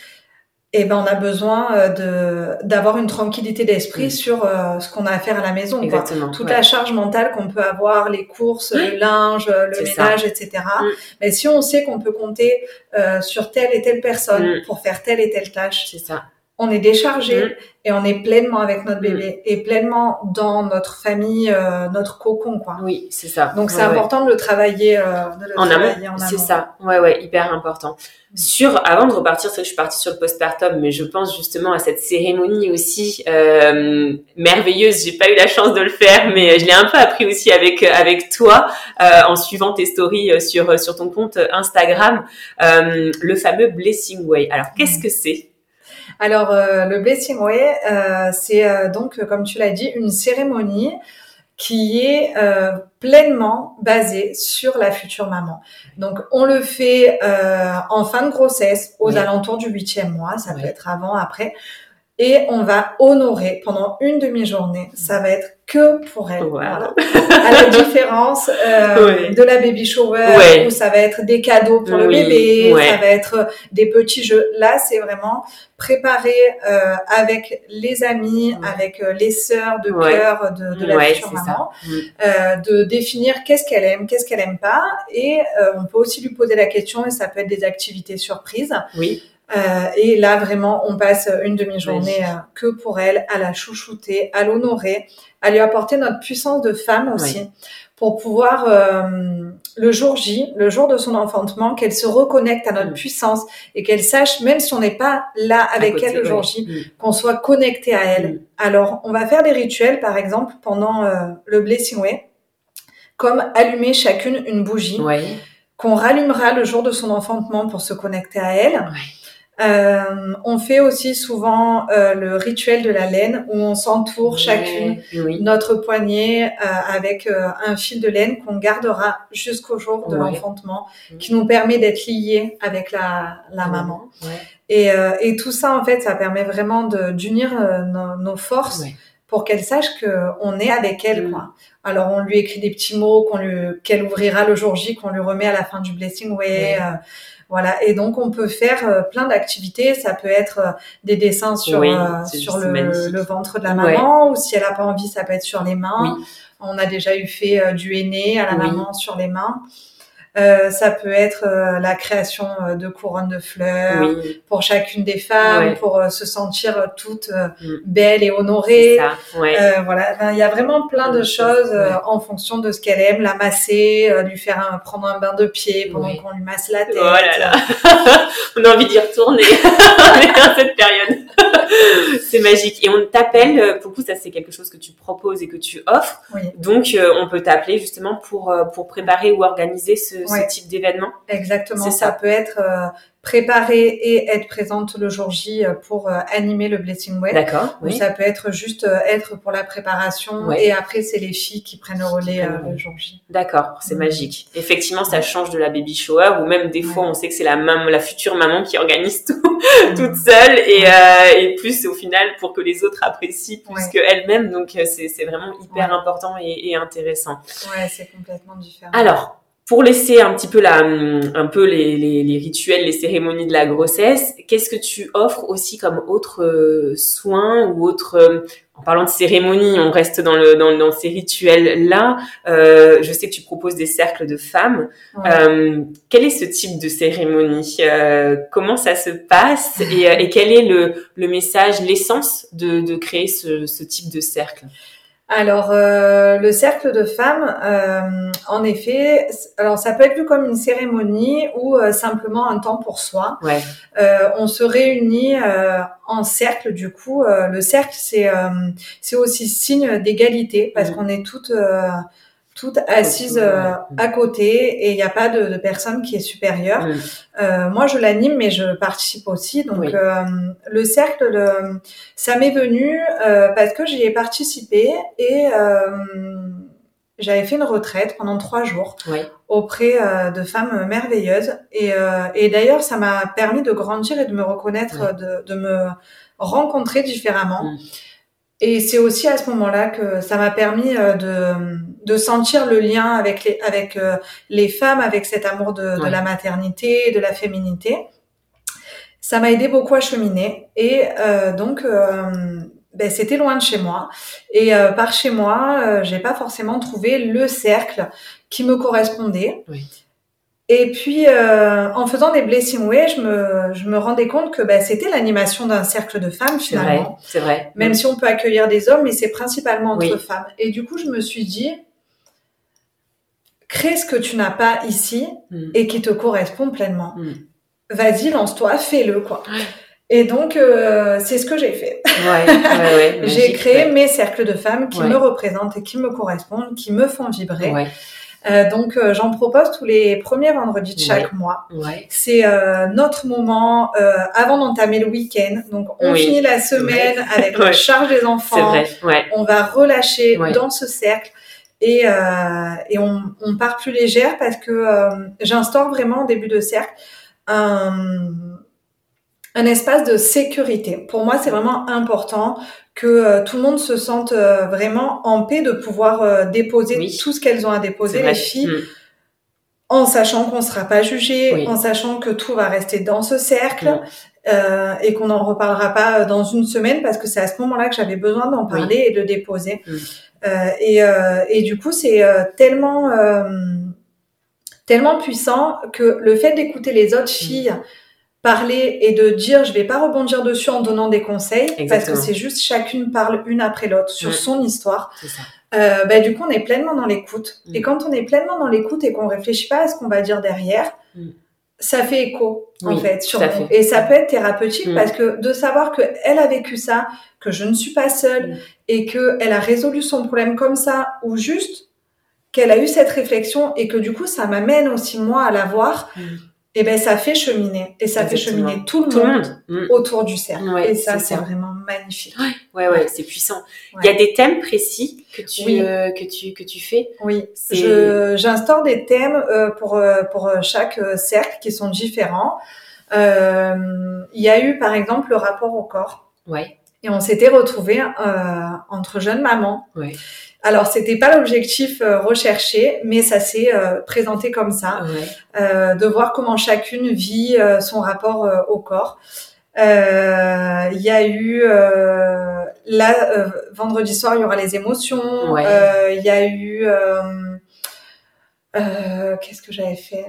et ben on a besoin euh, de d'avoir une tranquillité d'esprit sur euh, ce qu'on a à faire à la maison. Exactement, Toute la charge mentale qu'on peut avoir, les courses, le linge, le ménage, etc. Mm. Mais si on sait qu'on peut compter euh, sur telle et telle personne mm. pour faire telle et telle tâche, c'est ça on est déchargé mm. et on est pleinement avec notre bébé mm. et pleinement dans notre famille, euh, notre cocon, quoi. Oui, c'est ça. Donc c'est important de le travailler, euh, de le en, travailler amont. C'est ça. Ouais, ouais, hyper important. Mm. Sur, avant de repartir, c'est que je suis partie sur le postpartum, mais je pense justement à cette cérémonie aussi euh, merveilleuse. J'ai pas eu la chance de le faire, mais je l'ai un peu appris aussi avec avec toi euh, en suivant tes stories sur sur ton compte Instagram, le fameux Blessing Way. Alors qu'est-ce que c'est? Alors, euh, le Blessing Way, euh, c'est euh, donc, comme tu l'as dit, une cérémonie qui est pleinement basée sur la future maman. Donc, on le fait en fin de grossesse, aux alentours du huitième mois, ça peut être avant, après, et on va honorer pendant une demi-journée. Ça va être que pour elle. Voilà. À la différence euh, de la baby shower où ça va être des cadeaux pour le bébé, ça va être des petits jeux. Là, c'est vraiment préparer euh, avec les amis, avec euh, les sœurs de cœur de, de la future maman, mm. euh, de définir qu'est-ce qu'elle aime, qu'est-ce qu'elle aime pas, et euh, on peut aussi lui poser la question et ça peut être des activités surprises. Oui. Euh, et là, vraiment, on passe une demi-journée euh, que pour elle, à la chouchouter, à l'honorer, à lui apporter notre puissance de femme aussi, pour pouvoir, euh, le jour J, le jour de son enfantement, qu'elle se reconnecte à notre mm. puissance et qu'elle sache, même si on n'est pas là avec elle le jour J, mm. qu'on soit connecté à elle. Mm. Alors, on va faire des rituels, par exemple, pendant le Blessing Way, comme allumer chacune une bougie. qu'on rallumera le jour de son enfantement pour se connecter à elle. Euh, on fait aussi souvent euh, le rituel de la laine où on s'entoure chacune notre poignet euh, avec euh, un fil de laine qu'on gardera jusqu'au jour de l'enfantement, mm. qui nous permet d'être liés avec la, la maman. Et, euh, et, tout ça, en fait, ça permet vraiment d'unir nos, nos, forces pour qu'elle sache qu'on est avec elle. Mm. Quoi. Alors, on lui écrit des petits mots qu'on lui qu'elle ouvrira le jour J, qu'on lui remet à la fin du blessing way. Voilà, et donc on peut faire euh, plein d'activités. Ça peut être euh, des dessins sur euh, sur le, le, ventre de la maman, ou si elle a pas envie, ça peut être sur les mains. On a déjà eu fait du aîné à la maman sur les mains. Euh, ça peut être euh, la création euh, de couronnes de fleurs pour chacune des femmes, pour se sentir toutes mm. belles et honorées. voilà, il y a vraiment plein de choses en fonction de ce qu'elle aime, la masser, lui faire prendre un bain de pied pendant qu'on lui masse la tête. Oh là là, on a envie d'y retourner dans cette période. c'est magique. Et on t'appelle, pour coup, ça c'est quelque chose que tu proposes et que tu offres. Donc, on peut t'appeler justement pour, pour préparer ou organiser ce, ce type d'événement. Exactement. Ça. ça peut être euh, préparer et être présente le jour J euh, pour euh, animer le Blessing Way. D'accord. Ou ça peut être juste être pour la préparation et après c'est les filles qui prennent le relais le jour J. D'accord, c'est mm. magique. Effectivement, ça change de la baby shower ou même des fois on sait que c'est la maman, la future maman qui organise tout mm. toute seule et, et plus au final pour que les autres apprécient plus que elle-même. Donc c'est vraiment hyper important et, et intéressant. Ouais, c'est complètement différent. Alors pour laisser un petit peu la, un peu les, les, les rituels, les cérémonies de la grossesse, qu'est-ce que tu offres aussi comme autre euh, soins ou autre euh, en parlant de cérémonie, on reste dans, le, dans, dans ces rituels-là. Euh, je sais que tu proposes des cercles de femmes. Euh, quel est ce type de cérémonie euh, Comment ça se passe et, et, quel est le, le message, l'essence de, de créer ce, ce type de cercle? Alors, euh, le cercle de femmes, euh, en effet, alors ça peut être vu comme une cérémonie ou euh, simplement un temps pour soi. Ouais. on se réunit en cercle, du coup. le cercle, c'est c'est aussi signe d'égalité parce mmh. qu'on est toutes toutes assises euh, à côté et il n'y a pas de, de, personne qui est supérieure. Euh, moi, je l'anime, mais je participe aussi. Donc, euh, le cercle, le, ça m'est venu euh, parce que j'y ai participé et j'avais fait une retraite pendant trois jours auprès de femmes merveilleuses. Et, et d'ailleurs, ça m'a permis de grandir et de me reconnaître, de, de, me rencontrer différemment. Mm. Et c'est aussi à ce moment-là que ça m'a permis de de sentir le lien avec les, avec euh, les femmes, avec cet amour de, de la maternité, de la féminité. Ça m'a aidé beaucoup à cheminer et euh, donc euh, ben, c'était loin de chez moi et par chez moi, j'ai pas forcément trouvé le cercle qui me correspondait. Oui. Et puis, en faisant des Blessing Way, je me, je me rendais compte que ben, c'était l'animation d'un cercle de femmes finalement. C'est vrai. vrai. Même si on peut accueillir des hommes, mais c'est principalement entre femmes. Et du coup, je me suis dit, crée ce que tu n'as pas ici hmm. et qui te correspond pleinement. Hmm. Vas-y, lance-toi, fais-le, quoi. Et donc, euh, c'est ce que j'ai fait. Ouais, j'ai créé mes cercles de femmes qui me représentent et qui me correspondent, qui me font vibrer. Euh, donc, euh, j'en propose tous les premiers vendredis de chaque mois. C'est euh, notre moment euh, avant d'entamer le week-end. Donc, on finit la semaine avec la charge des enfants. Vrai. On va relâcher dans ce cercle et, euh, et on, on, part plus légère parce que euh, j'instaure vraiment au début de cercle un, un, espace de sécurité. Pour moi, c'est vraiment important que euh, tout le monde se sente euh, vraiment en paix de pouvoir euh, déposer tout ce qu'elles ont à déposer, les filles. Mm. En sachant qu'on ne sera pas jugé, en sachant que tout va rester dans ce cercle. Euh, et qu'on n'en reparlera pas dans une semaine parce que c'est à ce moment-là que j'avais besoin d'en parler et de déposer. Mm. Euh, et, euh, et, du coup, c'est euh, tellement tellement puissant que le fait d'écouter les autres mm. filles parler et de dire je vais pas rebondir dessus en donnant des conseils parce que c'est juste chacune parle une après l'autre sur son histoire. Euh, bah, du coup on est pleinement dans l'écoute mm. et quand on est pleinement dans l'écoute et qu'on réfléchit pas à ce qu'on va dire derrière, ça fait écho en fait sur nous. Et ça peut être thérapeutique mm. parce que de savoir que elle a vécu ça, que je ne suis pas seule mm. et que elle a résolu son problème comme ça ou juste qu'elle a eu cette réflexion et que du coup ça m'amène aussi moi à la voir. Mm et ben ça fait cheminer et ça fait cheminer tout le monde, mm. autour du cercle. et ça c'est vraiment magnifique. Ouais ouais, c'est puissant. Il y a des thèmes précis que tu euh, que tu que tu fais. Oui, j'instaure des thèmes euh, pour euh, pour chaque cercle qui sont différents. Il y a eu par exemple le rapport au corps. Ouais. Et on s'était retrouvés entre jeunes mamans. Ouais. Alors, c'était pas l'objectif euh, recherché, mais ça s'est euh, présenté comme ça, euh, de voir comment chacune vit son rapport au corps. Il y a eu là vendredi soir, il y aura les émotions. Il y a eu qu'est-ce que j'avais fait?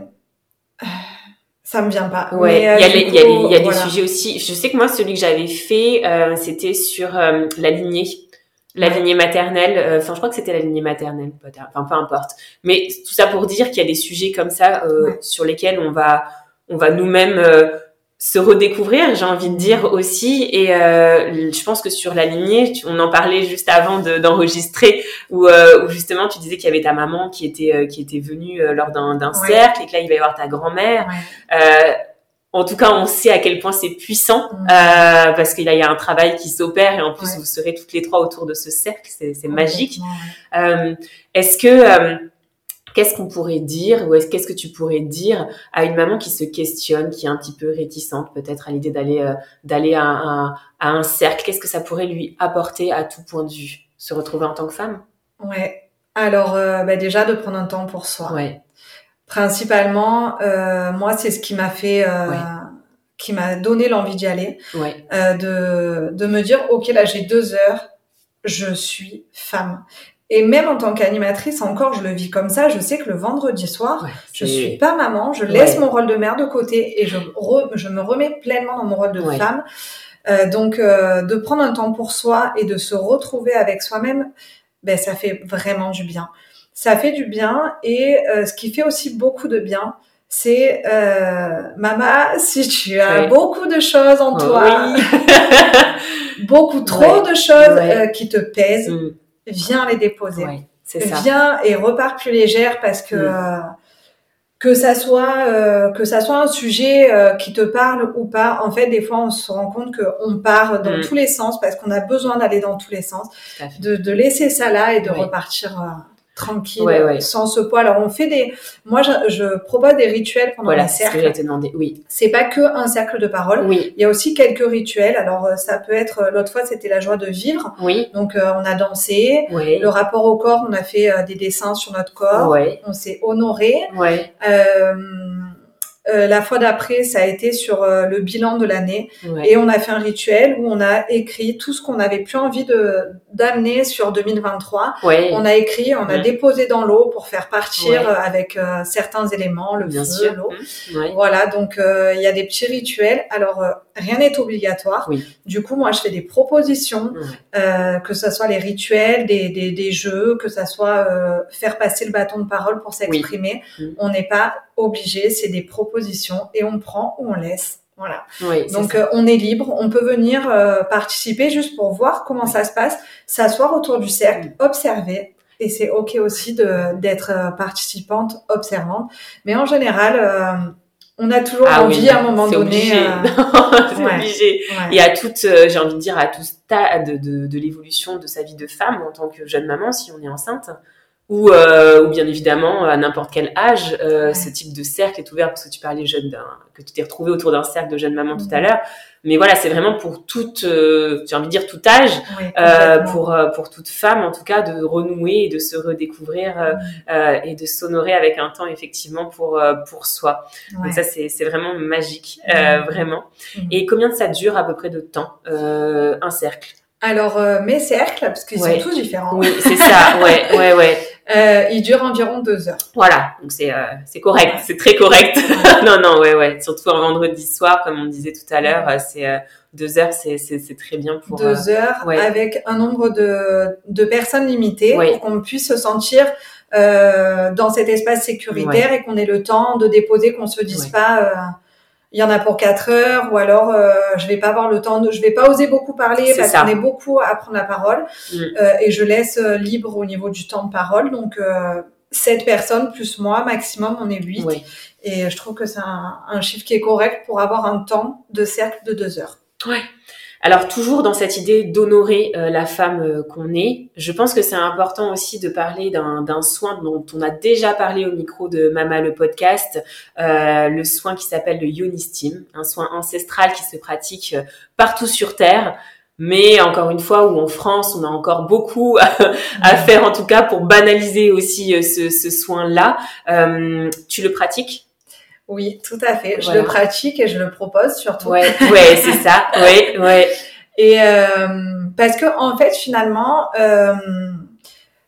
Ça me vient pas. Ouais, il y a, il y a, il y a des sujets aussi. Je sais que moi, celui que j'avais fait, c'était sur la lignée la lignée maternelle, euh, enfin je crois que c'était la lignée maternelle, enfin peu importe. Mais tout ça pour dire qu'il y a des sujets comme ça euh, sur lesquels on va, on va nous-mêmes euh, se redécouvrir, j'ai envie de dire aussi. Et je pense que sur la lignée, on en parlait juste avant d'enregistrer, où, où, justement tu disais qu'il y avait ta maman qui était qui était venue lors d'un cercle et que là il va y avoir ta grand-mère. En tout cas, on sait à quel point c'est puissant mm. euh, parce qu'il y a un travail qui s'opère et en plus vous serez toutes les trois autour de ce cercle, c'est magique. Euh, est-ce que euh, qu'est-ce qu'on pourrait dire ou est-ce qu'est-ce que tu pourrais dire à une maman qui se questionne, qui est un petit peu réticente peut-être à l'idée d'aller euh, d'aller à, à, à, un cercle? Qu'est-ce que ça pourrait lui apporter à tout point de vue, se retrouver en tant que femme? Ouais. Alors euh, bah déjà de prendre un temps pour soi. Ouais principalement, euh, moi, c'est ce qui m'a fait, euh, qui m'a donné l'envie d'y aller, euh, de, de me dire, ok, là, j'ai deux heures, je suis femme. Et même en tant qu'animatrice, encore, je le vis comme ça. Je sais que le vendredi soir, je suis pas maman, je laisse mon rôle de mère de côté et je, je me remets pleinement dans mon rôle de femme. Euh, donc, euh, de prendre un temps pour soi et de se retrouver avec soi-même, ben ça fait vraiment du bien. Ça fait du bien et ce qui fait aussi beaucoup de bien, c'est euh, Mama, si tu as beaucoup de choses en toi, beaucoup trop de choses euh, qui te pèsent, mm. viens les déposer. ça. Viens et repars plus légère parce que mm. euh, que ça soit euh, que ça soit un sujet qui te parle ou pas. En fait, des fois, on se rend compte qu'on part dans mm. tous les sens parce qu'on a besoin d'aller dans tous les sens, de, de, laisser ça là et de repartir tranquille, sans ce poids. Alors on fait des, moi je, je propose des rituels pendant voilà, les cercles. Te demander. Oui. C'est pas que un cercle de parole. Oui. Il y a aussi quelques rituels. Alors euh, ça peut être, euh, l'autre fois c'était la joie de vivre. Oui. Donc euh, on a dansé. Oui. Le rapport au corps, on a fait des dessins sur notre corps. Oui. On s'est honoré. Oui. Euh, euh, la fois d'après, ça a été sur euh, le bilan de l'année. Et on a fait un rituel où on a écrit tout ce qu'on avait plus envie de d'amener sur 2023. On a écrit, on a déposé dans l'eau pour faire partir euh, avec certains éléments, le feu, l'eau. Mmh. Voilà, donc il y a des petits rituels. Alors, rien n'est obligatoire. Du coup, moi, je fais des propositions, que ce soit les rituels, des, des, des jeux, que ce soit faire passer le bâton de parole pour s'exprimer. Mmh. On n'est pas obligé, c'est des propositions et on prend ou on laisse. Voilà. Donc euh, on est libre, on peut venir euh, participer juste pour voir comment ça se passe, s'asseoir autour du cercle, observer. Et c'est ok aussi de d'être euh, participante, observante. Mais en général, on a toujours ah envie à un moment donné. c'est obligé. Et à toute, j'ai envie de dire, à tout stade de, de l'évolution de sa vie de femme en tant que jeune maman, si on est enceinte, ou, euh, ou bien évidemment à n'importe quel âge, euh, ce type de cercle est ouvert parce que tu parlais jeune que tu t'es retrouvé autour d'un cercle de jeunes mamans tout à mhm. l'heure. Mais voilà, c'est vraiment pour toute, euh, j'ai envie de dire tout âge, euh, pour euh, pour toute femme en tout cas, de renouer et de se redécouvrir euh, et de s'honorer avec un temps effectivement pour pour soi. Donc ça c'est c'est vraiment magique, vraiment. Mhm. Et combien de ça dure à peu près de temps un cercle? Alors mes cercles, parce qu'ils sont tous différents. Oui, c'est ça. Ouais, ouais, ouais. Euh, il dure environ deux heures. Voilà, donc c'est euh, c'est correct, c'est très correct. non non ouais ouais, surtout un vendredi soir comme on disait tout à l'heure, euh, c'est euh, deux heures, c'est c'est très bien pour deux heures avec un nombre de de personnes limitées pour qu'on puisse se sentir dans cet espace sécuritaire et qu'on ait le temps de déposer, qu'on se dise pas il y en a pour quatre heures ou alors euh, je vais pas avoir le temps de, je vais pas oser beaucoup parler parce qu'on est beaucoup à prendre la parole mm. euh, et je laisse euh, libre au niveau du temps de parole donc euh, sept personnes plus moi maximum on est huit et je trouve que c'est un, un, chiffre qui est correct pour avoir un temps de cercle de deux heures. Ouais. Alors toujours dans cette idée d'honorer euh, la femme euh, qu'on est, je pense que c'est important aussi de parler d'un soin dont on a déjà parlé au micro de Mama le podcast, euh, le soin qui s'appelle le Yonistim, un soin ancestral qui se pratique partout sur Terre. Mais encore une fois, où en France, on a encore beaucoup à, faire, en tout cas pour banaliser aussi ce, ce soin-là. tu le pratiques? Oui, tout à fait. Je le pratique et je le propose surtout. Ouais, ouais, c'est ça. Ouais, ouais. Et euh, parce que en fait, finalement, euh,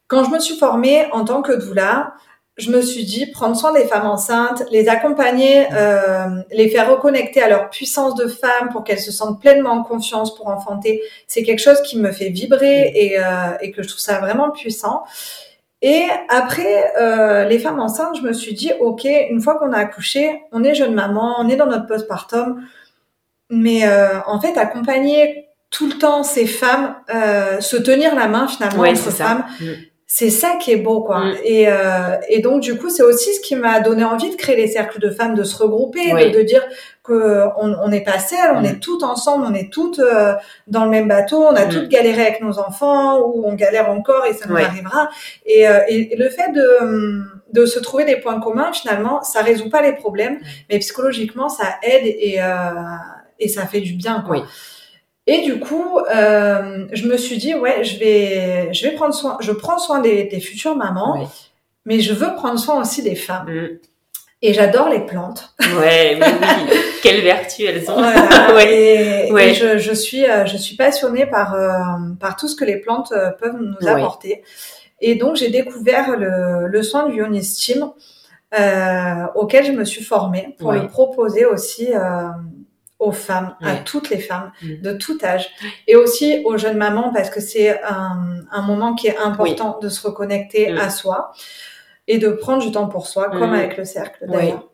quand je me suis formée en tant que doula, je me suis dit prendre soin des femmes enceintes, les accompagner, euh, les faire reconnecter à leur puissance de femme pour qu'elles se sentent pleinement en confiance pour enfanter, c'est quelque chose qui me fait vibrer et, euh, et que je trouve ça vraiment puissant. Et après, euh, les femmes enceintes, je me suis dit, ok, une fois qu'on a accouché, on est jeune maman, on est dans notre postpartum, mais euh, en fait, accompagner tout le temps ces femmes, euh, se tenir la main finalement entre femmes, mm. c'est ça qui est beau quoi. Mm. et, euh, et donc du coup c'est aussi ce qui m'a donné envie de créer les cercles de femmes de se regrouper de, dire on n'est pas seul on mm. est toutes ensemble on est toutes euh, dans le même bateau on a mm. toutes galéré avec nos enfants ou on galère encore et ça nous arrivera et, euh, et, le fait de de se trouver des points communs finalement ça résout pas les problèmes mais psychologiquement ça aide et euh, et ça fait du bien quoi et du coup, je me suis dit, ouais, je vais, je vais prendre soin, je prends soin des, des futures mamans, mais je veux prendre soin aussi des femmes. Mm. Et j'adore les plantes. Ouais, mais oui. Quelle vertu elles ont. ouais. Et, ouais. je, je, suis, euh, je suis passionnée par, euh, par tout ce que les plantes euh, peuvent nous apporter. Et donc, j'ai découvert le, le soin du Yonistim, euh, auquel je me suis formée pour le proposer aussi aux femmes, à toutes les femmes mm. de tout âge, et aussi aux jeunes mamans parce que c'est un, un, moment qui est important de se reconnecter mm. à soi et de prendre du temps pour soi, comme avec le cercle d'ailleurs.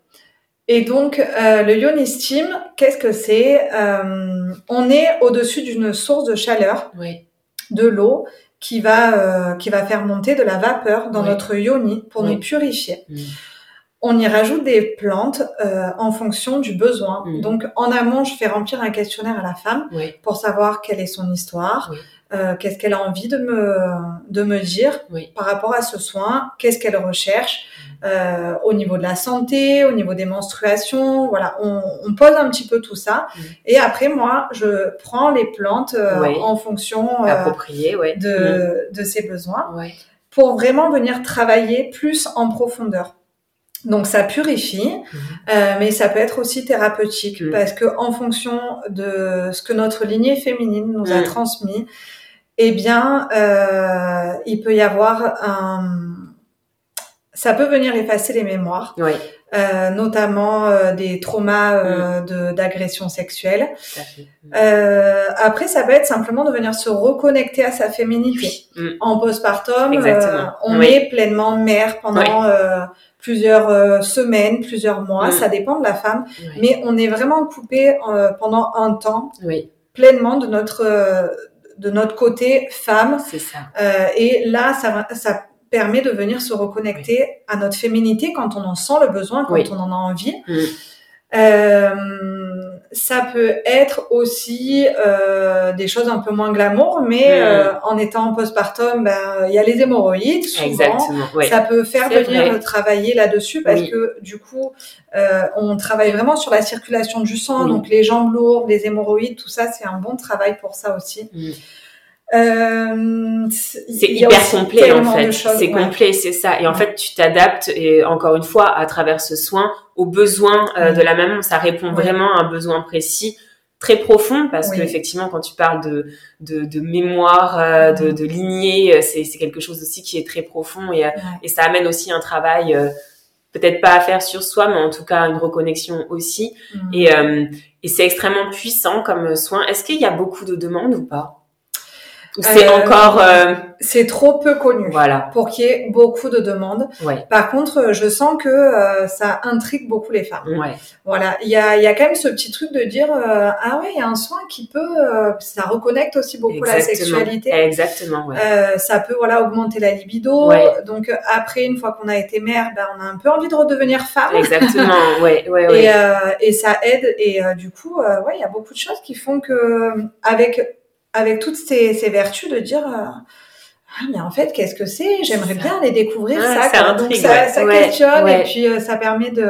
Et donc, euh, le yoni steam, qu'est-ce que c'est euh, On est au-dessus d'une source de chaleur, de l'eau, qui va euh, qui va faire monter de la vapeur dans notre yoni pour nous purifier. Mm. On y rajoute des plantes euh, en fonction du besoin. Mm. Donc, en amont, je fais remplir un questionnaire à la femme pour savoir quelle est son histoire, euh, qu'est-ce qu'elle a envie de me de me dire par rapport à ce soin, qu'est-ce qu'elle recherche euh, au niveau de la santé, au niveau des menstruations. Voilà, on, on pose un petit peu tout ça. Mm. Et après, moi, je prends les plantes euh, en fonction euh, Approprié, ouais. de, mm. de ses besoins pour vraiment venir travailler plus en profondeur. Donc ça purifie, mm. euh, mais ça peut être aussi thérapeutique parce que en fonction de ce que notre lignée féminine nous a transmis, eh bien, euh, il peut y avoir un, ça peut venir effacer les mémoires, oui. euh, notamment euh, des traumas euh, mm. de, d'agression sexuelle. Euh, après, ça peut être simplement de venir se reconnecter à sa féminité. Mm. En postpartum, euh, on est pleinement mère pendant plusieurs semaines, plusieurs mois, mm. ça dépend de la femme, mais on est vraiment coupé pendant un temps pleinement de notre de notre côté femme. C'est ça. et là, ça, ça permet de venir se reconnecter à notre féminité quand on en sent le besoin, quand on en a envie. Mm. Ça peut être aussi euh, des choses un peu moins glamour, mais mm. euh, en étant en postpartum, ben il y a les hémorroïdes souvent. Ça peut faire venir travailler là-dessus parce que du coup, euh, on travaille vraiment sur la circulation du sang, donc les jambes lourdes, les hémorroïdes, tout ça, c'est un bon travail pour ça aussi. Mm. Euh, c'est hyper complet en fait. C'est complet, c'est ça. Et en fait, tu t'adaptes et encore une fois à travers ce soin aux besoins euh, de la maman. Ça répond vraiment à un besoin précis, très profond, parce que effectivement, quand tu parles de de, de mémoire, euh, de, de lignée, euh, c'est c'est quelque chose aussi qui est très profond et et ça amène aussi un travail. Peut-être pas à faire sur soi, mais en tout cas une reconnexion aussi. Et, et c'est extrêmement puissant comme soin. Est-ce qu'il y a beaucoup de demandes ou pas? C'est euh, encore euh, c'est trop peu connu voilà. pour qu'il y ait beaucoup de demandes. Ouais. Par contre, je sens que euh, ça intrigue beaucoup les femmes. Ouais. Voilà, il y a, y a quand même ce petit truc de dire ah ouais, il y a un soin qui peut ça reconnecte aussi beaucoup la sexualité. Exactement. Ouais. ça peut voilà augmenter la libido. Donc après, une fois qu'on a été mère, ben on a un peu envie de redevenir femme. Exactement. ouais, ouais, ouais. Et, et ça aide. Et du coup, ouais, il y a beaucoup de choses qui font que avec avec toutes ces, ces vertus de dire euh, ah, mais en fait qu'est-ce que c'est? J'aimerais bien les découvrir ça, ça donc ça, ça questionne et puis euh, ça permet de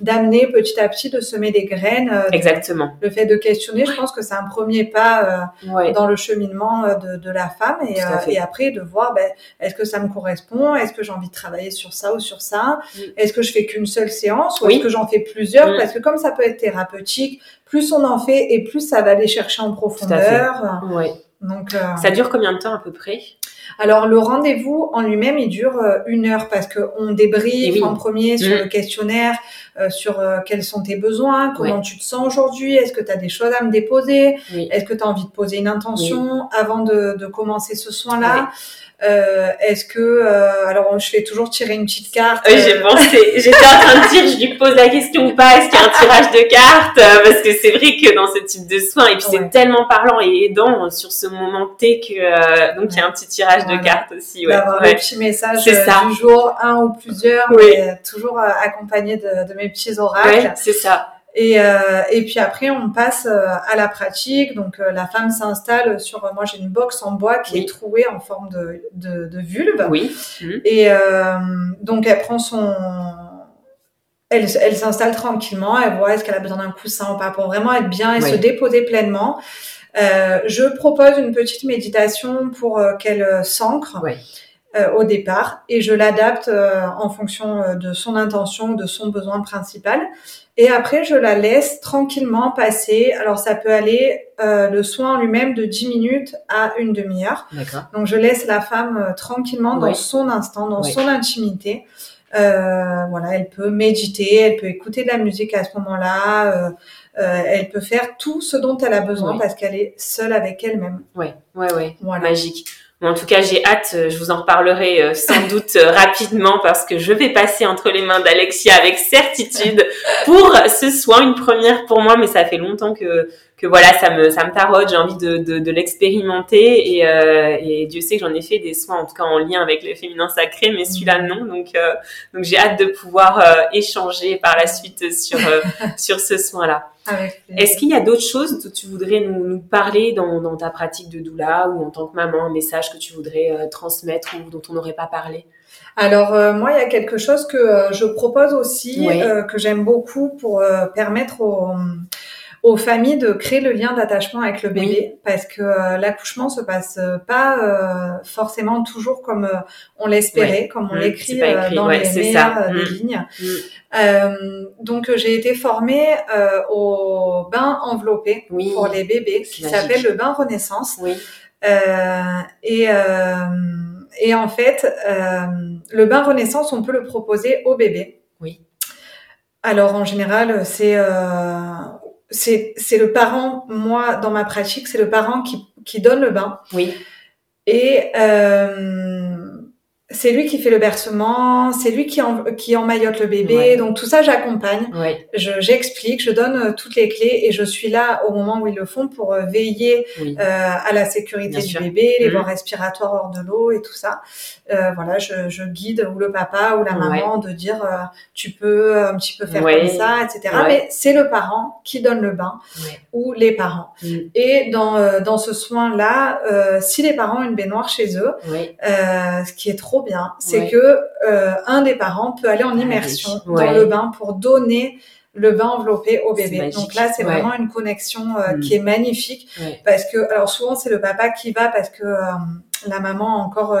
d'amener petit à petit de semer des graines euh, exactement. le fait de questionner je pense que c'est un premier pas dans le cheminement de, de la femme et, et après de voir ben, est-ce que ça me correspond? Est-ce que j'ai envie de travailler sur ça ou sur ça? Est-ce que je fais qu'une seule séance? Ou est-ce que j'en fais plusieurs? Mm. parce que comme ça peut être thérapeutique plus on en fait et plus ça va aller chercher en profondeur. Ouais. Donc, euh... ça dure combien de temps à peu près? Alors le rendez-vous en lui-même, il dure euh, une heure parce que on débriefe eh en premier sur mmh. le questionnaire, euh, sur quels sont tes besoins, comment tu te sens aujourd'hui, est-ce que tu as des choses à me déposer, est-ce que tu as envie de poser une intention avant de, de, commencer ce soin-là? Euh, est-ce que euh, alors je fais toujours tirer une petite carte Oui, j'ai pensé, j'étais en train de dire, je lui pose la question ou pas, est-ce qu'il y a un tirage de cartes Parce que c'est vrai que dans ce type de soins, et puis c'est tellement parlant et aidant sur ce moment T que donc il y a un petit tirage de cartes aussi. Ouais. D'avoir un petit message du jour, un ou plusieurs, mais toujours accompagné de, de, mes petits oracles. c'est ça. Et, euh, et puis après, on passe euh, à la pratique. Donc, euh, la femme s'installe sur. Moi, j'ai une box en bois qui est trouée en forme de, de, de vulve. Oui. Et euh, donc, elle prend son. Elle, elle s'installe tranquillement. Elle voit est-ce qu'elle a besoin d'un coussin ou pas pour vraiment être bien et se déposer pleinement. Euh, je propose une petite méditation pour qu'elle s'ancre. Oui. Euh, au départ et je l'adapte euh, en fonction de son intention, de son besoin principal. Et après, je la laisse tranquillement passer. Alors, ça peut aller euh, le soin en lui-même de 10 minutes à une demi-heure. Donc, je laisse la femme euh, tranquillement dans son instant, dans son intimité. Euh, voilà, elle peut méditer, elle peut écouter de la musique à ce moment-là. Euh, elle peut faire tout ce dont elle a besoin parce qu'elle est seule avec elle-même. Ouais, ouais, ouais. Magique en tout cas, j'ai hâte, euh, je vous en reparlerai euh, sans doute euh, rapidement parce que je vais passer entre les mains d'Alexia avec certitude pour ce soin, une première pour moi, mais ça fait longtemps que, que voilà, ça me, ça me tarote, j'ai envie de, de, de l'expérimenter et, euh, et Dieu sait que j'en ai fait des soins, en tout cas en lien avec le féminin sacré, mais celui-là non, donc, donc j'ai hâte de pouvoir échanger par la suite sur, sur ce soin-là. Est-ce qu'il y a d'autres choses dont tu voudrais nous, nous parler dans, dans, ta pratique de doula ou en tant que maman, un message que tu voudrais euh, transmettre ou dont on n'aurait pas parlé? Alors euh, moi, il y a quelque chose que euh, je propose aussi, que j'aime beaucoup pour permettre aux, aux familles de créer le lien d'attachement avec le bébé parce que euh, l'accouchement se passe euh, pas euh, forcément toujours comme on l'espérait, comme on mmh, l'écrit dans les meilleures des mmh. lignes. Mmh. donc j'ai été formée au bain enveloppé pour les bébés qui s'appelle le bain Renaissance. et et en fait, le bain Renaissance, on peut le proposer au bébé. Oui. Alors en général, c'est c'est c'est le parent moi dans ma pratique c'est le parent qui qui donne le bain. Oui. Et euh, c'est lui qui fait le bercement, c'est lui qui, en, qui emmaillote le bébé. Donc tout ça, j'accompagne. Je, j'explique, je donne euh, toutes les clés et je suis là au moment où ils le font pour euh, veiller euh, à la sécurité du bébé, les mmh. voies respiratoires hors de l'eau et tout ça. Euh, voilà, je, je, guide ou le papa ou la maman de dire euh, tu peux un petit peu faire comme ça, etc. Mais c'est le parent qui donne le bain ou les parents. Mmh. Et dans, dans ce soin-là, si les parents ont une baignoire chez eux, ce qui est trop bien, c'est que euh, un des parents peut aller en ah immersion dans le bain pour donner le bain enveloppé au bébé. Donc là, c'est vraiment une connexion euh, mm. qui est magnifique parce que alors souvent c'est le papa qui va parce que euh, la maman encore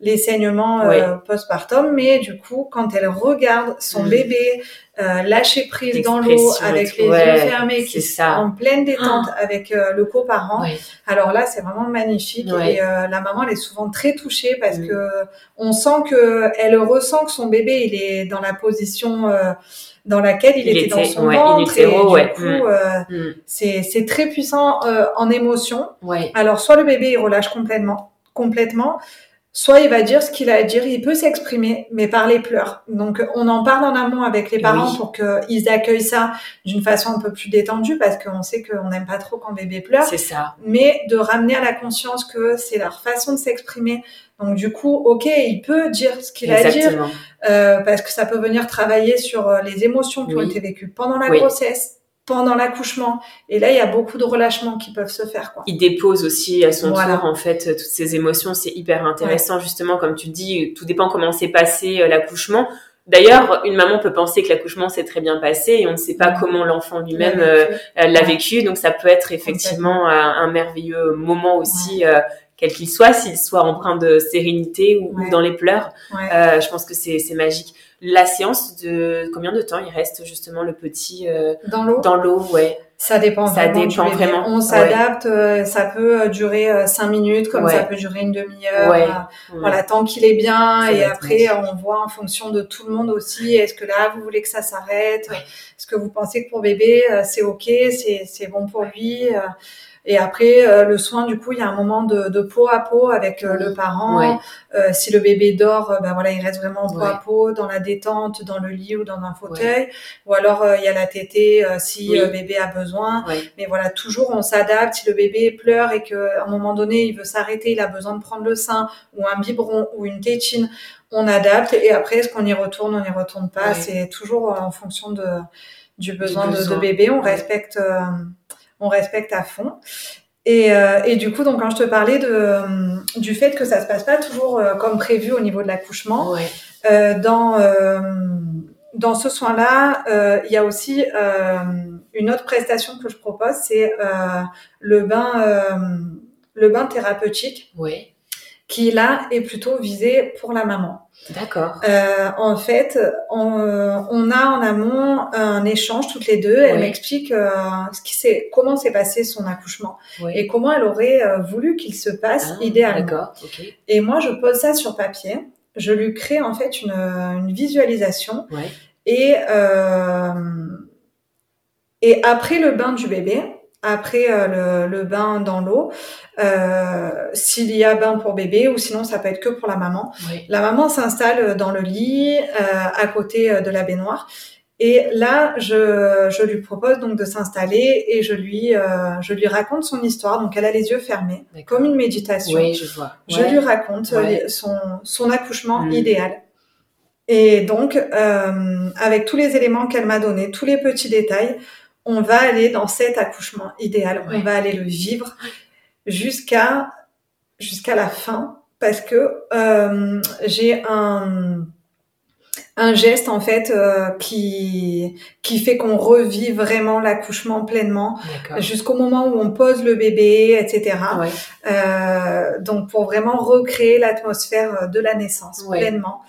les saignements postpartum, mais du coup, quand elle regarde son mm. bébé euh, lâcher prise dans l'eau avec les yeux fermés, qui sont en pleine détente ah. avec euh, le coparent. Alors là, c'est vraiment magnifique et euh, la maman elle est souvent très touchée parce mm. que on sent que elle ressent que son bébé il est dans la position dans laquelle il, était, dans son ventre et du coup mm. Mm. c'est c'est très puissant en émotion. Alors soit le bébé il relâche complètement complètement soit il va dire ce qu'il a à dire, il peut s'exprimer, mais par les pleurs. Donc on en parle en amont avec les parents pour qu'ils accueillent ça d'une façon un peu plus détendue, parce qu'on sait qu'on n'aime pas trop quand bébé pleure. C'est ça. Mais de ramener à la conscience que c'est leur façon de s'exprimer. Donc du coup, ok, il peut dire ce qu'il a à dire, euh, parce que ça peut venir travailler sur euh, les émotions qui ont été vécues pendant la grossesse, pendant l'accouchement. Et là, il y a beaucoup de relâchements qui peuvent se faire. Quoi. Il dépose aussi à son tour, en fait, toutes ces émotions. C'est hyper intéressant, justement, comme tu dis, tout dépend comment s'est passé euh, l'accouchement. D'ailleurs, une maman peut penser que l'accouchement s'est très bien passé et on ne sait pas comment l'enfant lui-même euh, l'a vécu. Donc, ça peut être effectivement un, merveilleux moment aussi, euh, quel qu'il soit, s'il soit empreint de sérénité ou, ou dans les pleurs. je pense que c'est magique la séance de combien de temps il reste justement le petit euh, dans l'eau? dans l'eau ouais. Ça dépend ça dépend vraiment on s'adapte euh, ça peut euh, durer cinq minutes comme ça peut durer une demi-heure voilà tant qu'il est bien et après on voit en fonction de tout le monde aussi est-ce que là vous voulez que ça s'arrête? Est-ce que vous pensez que pour bébé c'est ok c'est c'est bon pour lui et après, euh, le soin, du coup, il y a un moment de, de peau à peau avec euh, le parent. Euh, si le bébé dort, ben voilà, il reste vraiment peau à peau, dans la détente, dans le lit ou dans un fauteuil. Ou alors, il y a la tétée si le bébé a besoin. Mais voilà, toujours, on s'adapte. Si le bébé pleure et qu'à un moment donné, il veut s'arrêter, il a besoin de prendre le sein ou un biberon ou une tétine, on adapte. Et après, est-ce qu'on y retourne, on n'y retourne pas? C'est toujours en fonction de, du besoin, De, de, bébé. On respecte on respecte à fond. Et, euh, et, du coup, donc quand je te parlais de, euh, du fait que ça se passe pas toujours euh, comme prévu au niveau de l'accouchement, dans dans ce soin-là, il y a aussi une autre prestation que je propose, c'est le bain le bain thérapeutique. Oui qui là est plutôt visé pour la maman. D'accord. Euh, en fait, on, on, a en amont un échange toutes les deux. Elle m'explique euh, ce qui s'est, comment s'est passé son accouchement et comment elle aurait euh, voulu qu'il se passe ah, idéalement. D'accord. Et moi, je pose ça sur papier. Je lui crée en fait une, une visualisation ouais. et euh, Et après le bain du bébé, après le, le, bain dans l'eau, euh, s'il y a bain pour bébé ou sinon ça peut être que pour la maman. La maman s'installe dans le lit euh, à côté de la baignoire et là, je, je lui propose donc de s'installer et je lui, euh, je lui raconte son histoire. Donc, elle a les yeux fermés, comme une méditation. Oui, je vois. Je lui raconte euh, son, son accouchement mm. idéal. Et donc, euh, avec tous les éléments qu'elle m'a donnés, tous les petits détails, on va aller dans cet accouchement idéal. On va aller le vivre jusqu'à jusqu'à la fin parce que euh, j'ai un un geste en fait euh, qui qui fait qu'on revit vraiment l'accouchement pleinement jusqu'au moment où on pose le bébé, etc. Euh, donc pour vraiment recréer l'atmosphère de la naissance pleinement.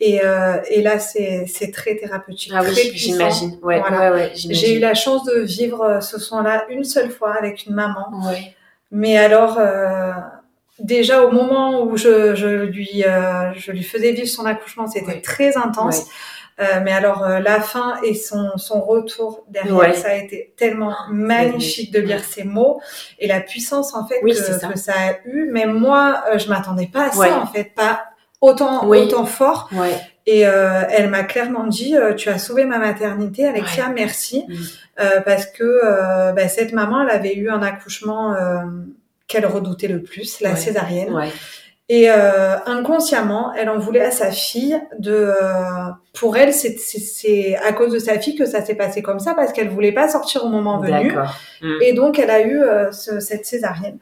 Et, euh, et là c'est c'est très thérapeutique. Ah oui, j'imagine. Ouais, voilà. ouais, J'ai eu la chance de vivre ce soin-là une seule fois avec une maman. Mais alors euh, déjà au moment où je, je lui euh, je lui faisais vivre son accouchement, c'était très intense. Euh, mais alors euh, la fin et son, son retour derrière, ça a été tellement magnifique de lire ces mots et la puissance en fait que, ça. que, ça. a eu. Mais moi, euh, je m'attendais pas à ça en fait, pas autant autant fort. Et elle m'a clairement dit, tu as sauvé ma maternité, Alexia, merci, mm. parce que bah, cette maman, elle avait eu un accouchement qu'elle redoutait le plus, la césarienne. Et euh, inconsciemment, elle en voulait à sa fille. De, euh, pour elle, c'est à cause de sa fille que ça s'est passé comme ça parce qu'elle voulait pas sortir au moment venu. Et donc, elle a eu euh, cette césarienne.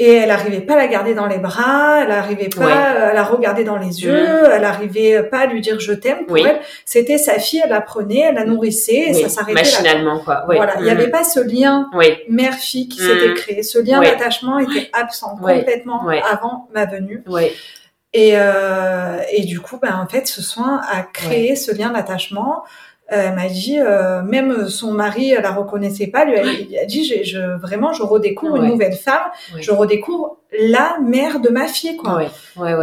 Et elle arrivait pas à la garder dans les bras, elle arrivait pas à la regarder dans les yeux, mm. elle arrivait pas à lui dire je t'aime. Pour elle, c'était sa fille, elle la prenait, elle la nourrissait et ça s'arrêtait machinalement quoi. Voilà, il n'y avait mm. pas ce lien mère-fille qui s'était mm. créé. Ce lien d'attachement était absent complètement avant ma venue. Et, euh, et du coup, ben, en fait, ce soin a créé ce lien d'attachement elle m'a dit, euh, même son mari la reconnaissait pas, lui il a dit, je, je, vraiment, je redécouvre une nouvelle femme, je redécouvre la mère de ma fille, quoi.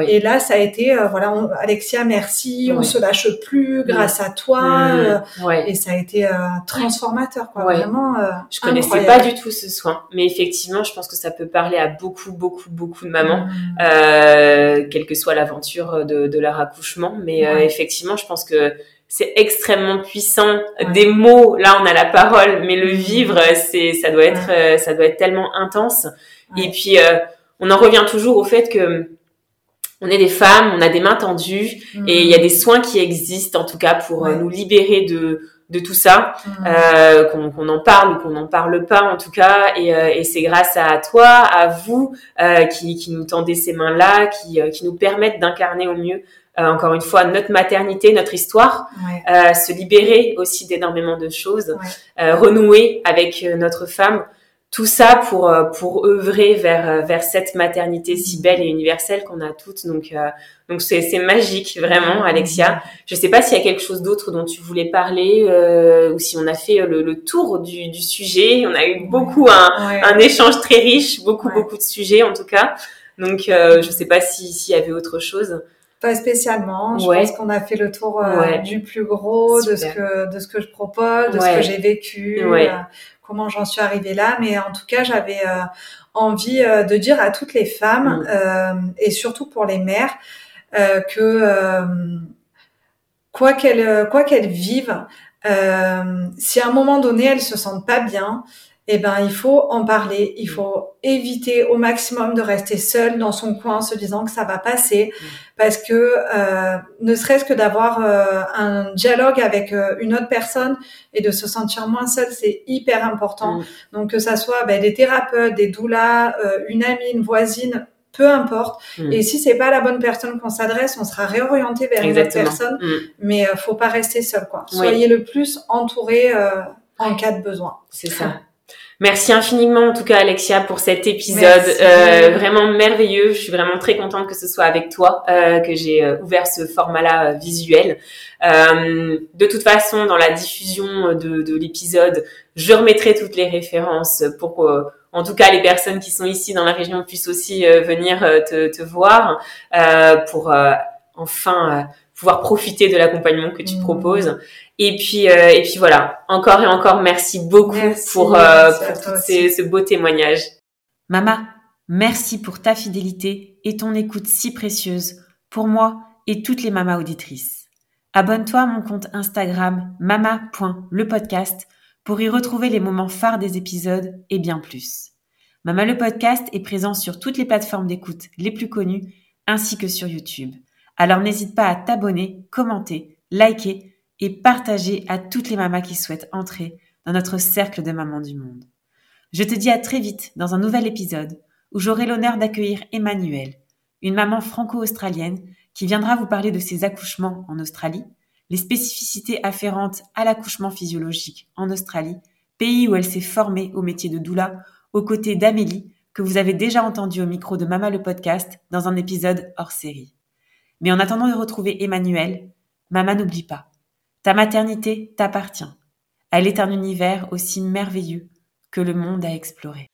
Et là, ça a été, euh, voilà, Alexia, merci, on se lâche plus grâce à toi, euh, et ça a été transformateur, quoi. Vraiment. je connaissais pas du tout ce soin, mais effectivement, je pense que ça peut parler à beaucoup, beaucoup, beaucoup de mamans, mmh. quelle que soit l'aventure de, de, leur accouchement, mais effectivement, je pense que c'est extrêmement puissant. Des mots, là on a la parole, mais le vivre, c'est ça doit être euh, ça doit être tellement intense. Et puis euh, on en revient toujours au fait que on est des femmes, on a des mains tendues mm. et il y a des soins qui existent en tout cas pour euh, nous libérer de de tout ça, mm. euh, qu'on en parle ou qu'on n'en parle pas en tout cas. Et, et c'est grâce à toi, à vous, euh, qui, qui nous tendez ces mains-là, qui, qui nous permettent d'incarner au mieux euh, encore une fois, notre maternité, notre histoire, euh, se libérer aussi d'énormément de choses, euh, renouer avec notre femme, tout ça pour pour œuvrer vers vers cette maternité si belle et universelle qu'on a toutes. Donc donc c'est c'est magique vraiment, Alexia. Je sais pas s'il y a quelque chose d'autre dont tu voulais parler ou si on a fait le, le tour du, du sujet. On a eu beaucoup un, un échange très riche, beaucoup beaucoup de sujets en tout cas. Donc je sais pas si s'il y avait autre chose. Pas spécialement. Je pense qu'on a fait le tour euh, du plus gros, de ce que de ce que je propose, de ce que j'ai vécu, euh, comment j'en suis arrivée là. Mais en tout cas, j'avais euh, envie de dire à toutes les femmes mm. et surtout pour les mères que quoi qu'elles quoi qu'elles vivent, si à un moment donné elles se sentent pas bien, eh ben, il faut en parler. Il mm. faut éviter au maximum de rester seul dans son coin en se disant que ça va passer, mm. parce que euh, ne serait-ce que d'avoir euh, un dialogue avec euh, une autre personne et de se sentir moins seul, c'est hyper important. Mm. Donc que ça soit ben, des thérapeutes, des doulas, une amie, une voisine, peu importe. Et si c'est pas la bonne personne qu'on s'adresse, on sera réorienté vers une autre personne. Mais faut pas rester seul, quoi. Soyez le plus entouré en cas de besoin. C'est ça. Merci infiniment en tout cas Alexia pour cet épisode euh, vraiment merveilleux. Je suis vraiment très contente que ce soit avec toi euh, que j'ai euh, ouvert ce format-là visuel. de toute façon, dans la diffusion de, de l'épisode, je remettrai toutes les références pour en tout cas les personnes qui sont ici dans la région puissent aussi venir te, te voir pour enfin pouvoir profiter de l'accompagnement que tu mmh. proposes. Et puis, euh, et puis voilà, encore et encore, merci beaucoup pour, euh, pour ce beau témoignage. Mama, merci pour ta fidélité et ton écoute si précieuse pour moi et toutes les mamas auditrices. Abonne-toi à mon compte Instagram mama.lepodcast pour y retrouver les moments phares des épisodes et bien plus. Mama le podcast est présent sur toutes les plateformes d'écoute les plus connues ainsi que sur YouTube. Alors n'hésite pas à t'abonner, commenter, liker et partager à toutes les mamas qui souhaitent entrer dans notre cercle de mamans du monde. Je te dis à très vite dans un nouvel épisode où j'aurai l'honneur d'accueillir Emmanuelle, une maman franco-australienne qui viendra vous parler de ses accouchements en Australie, les spécificités afférentes à l'accouchement physiologique en Australie, pays où elle s'est formée au métier de doula, aux côtés d'Amélie, que vous avez déjà entendu au micro de Mama le podcast dans un épisode hors série. Mais en attendant de retrouver Emmanuel, Maman n'oublie pas. Ta maternité t'appartient. Elle est un univers aussi merveilleux que le monde à explorer.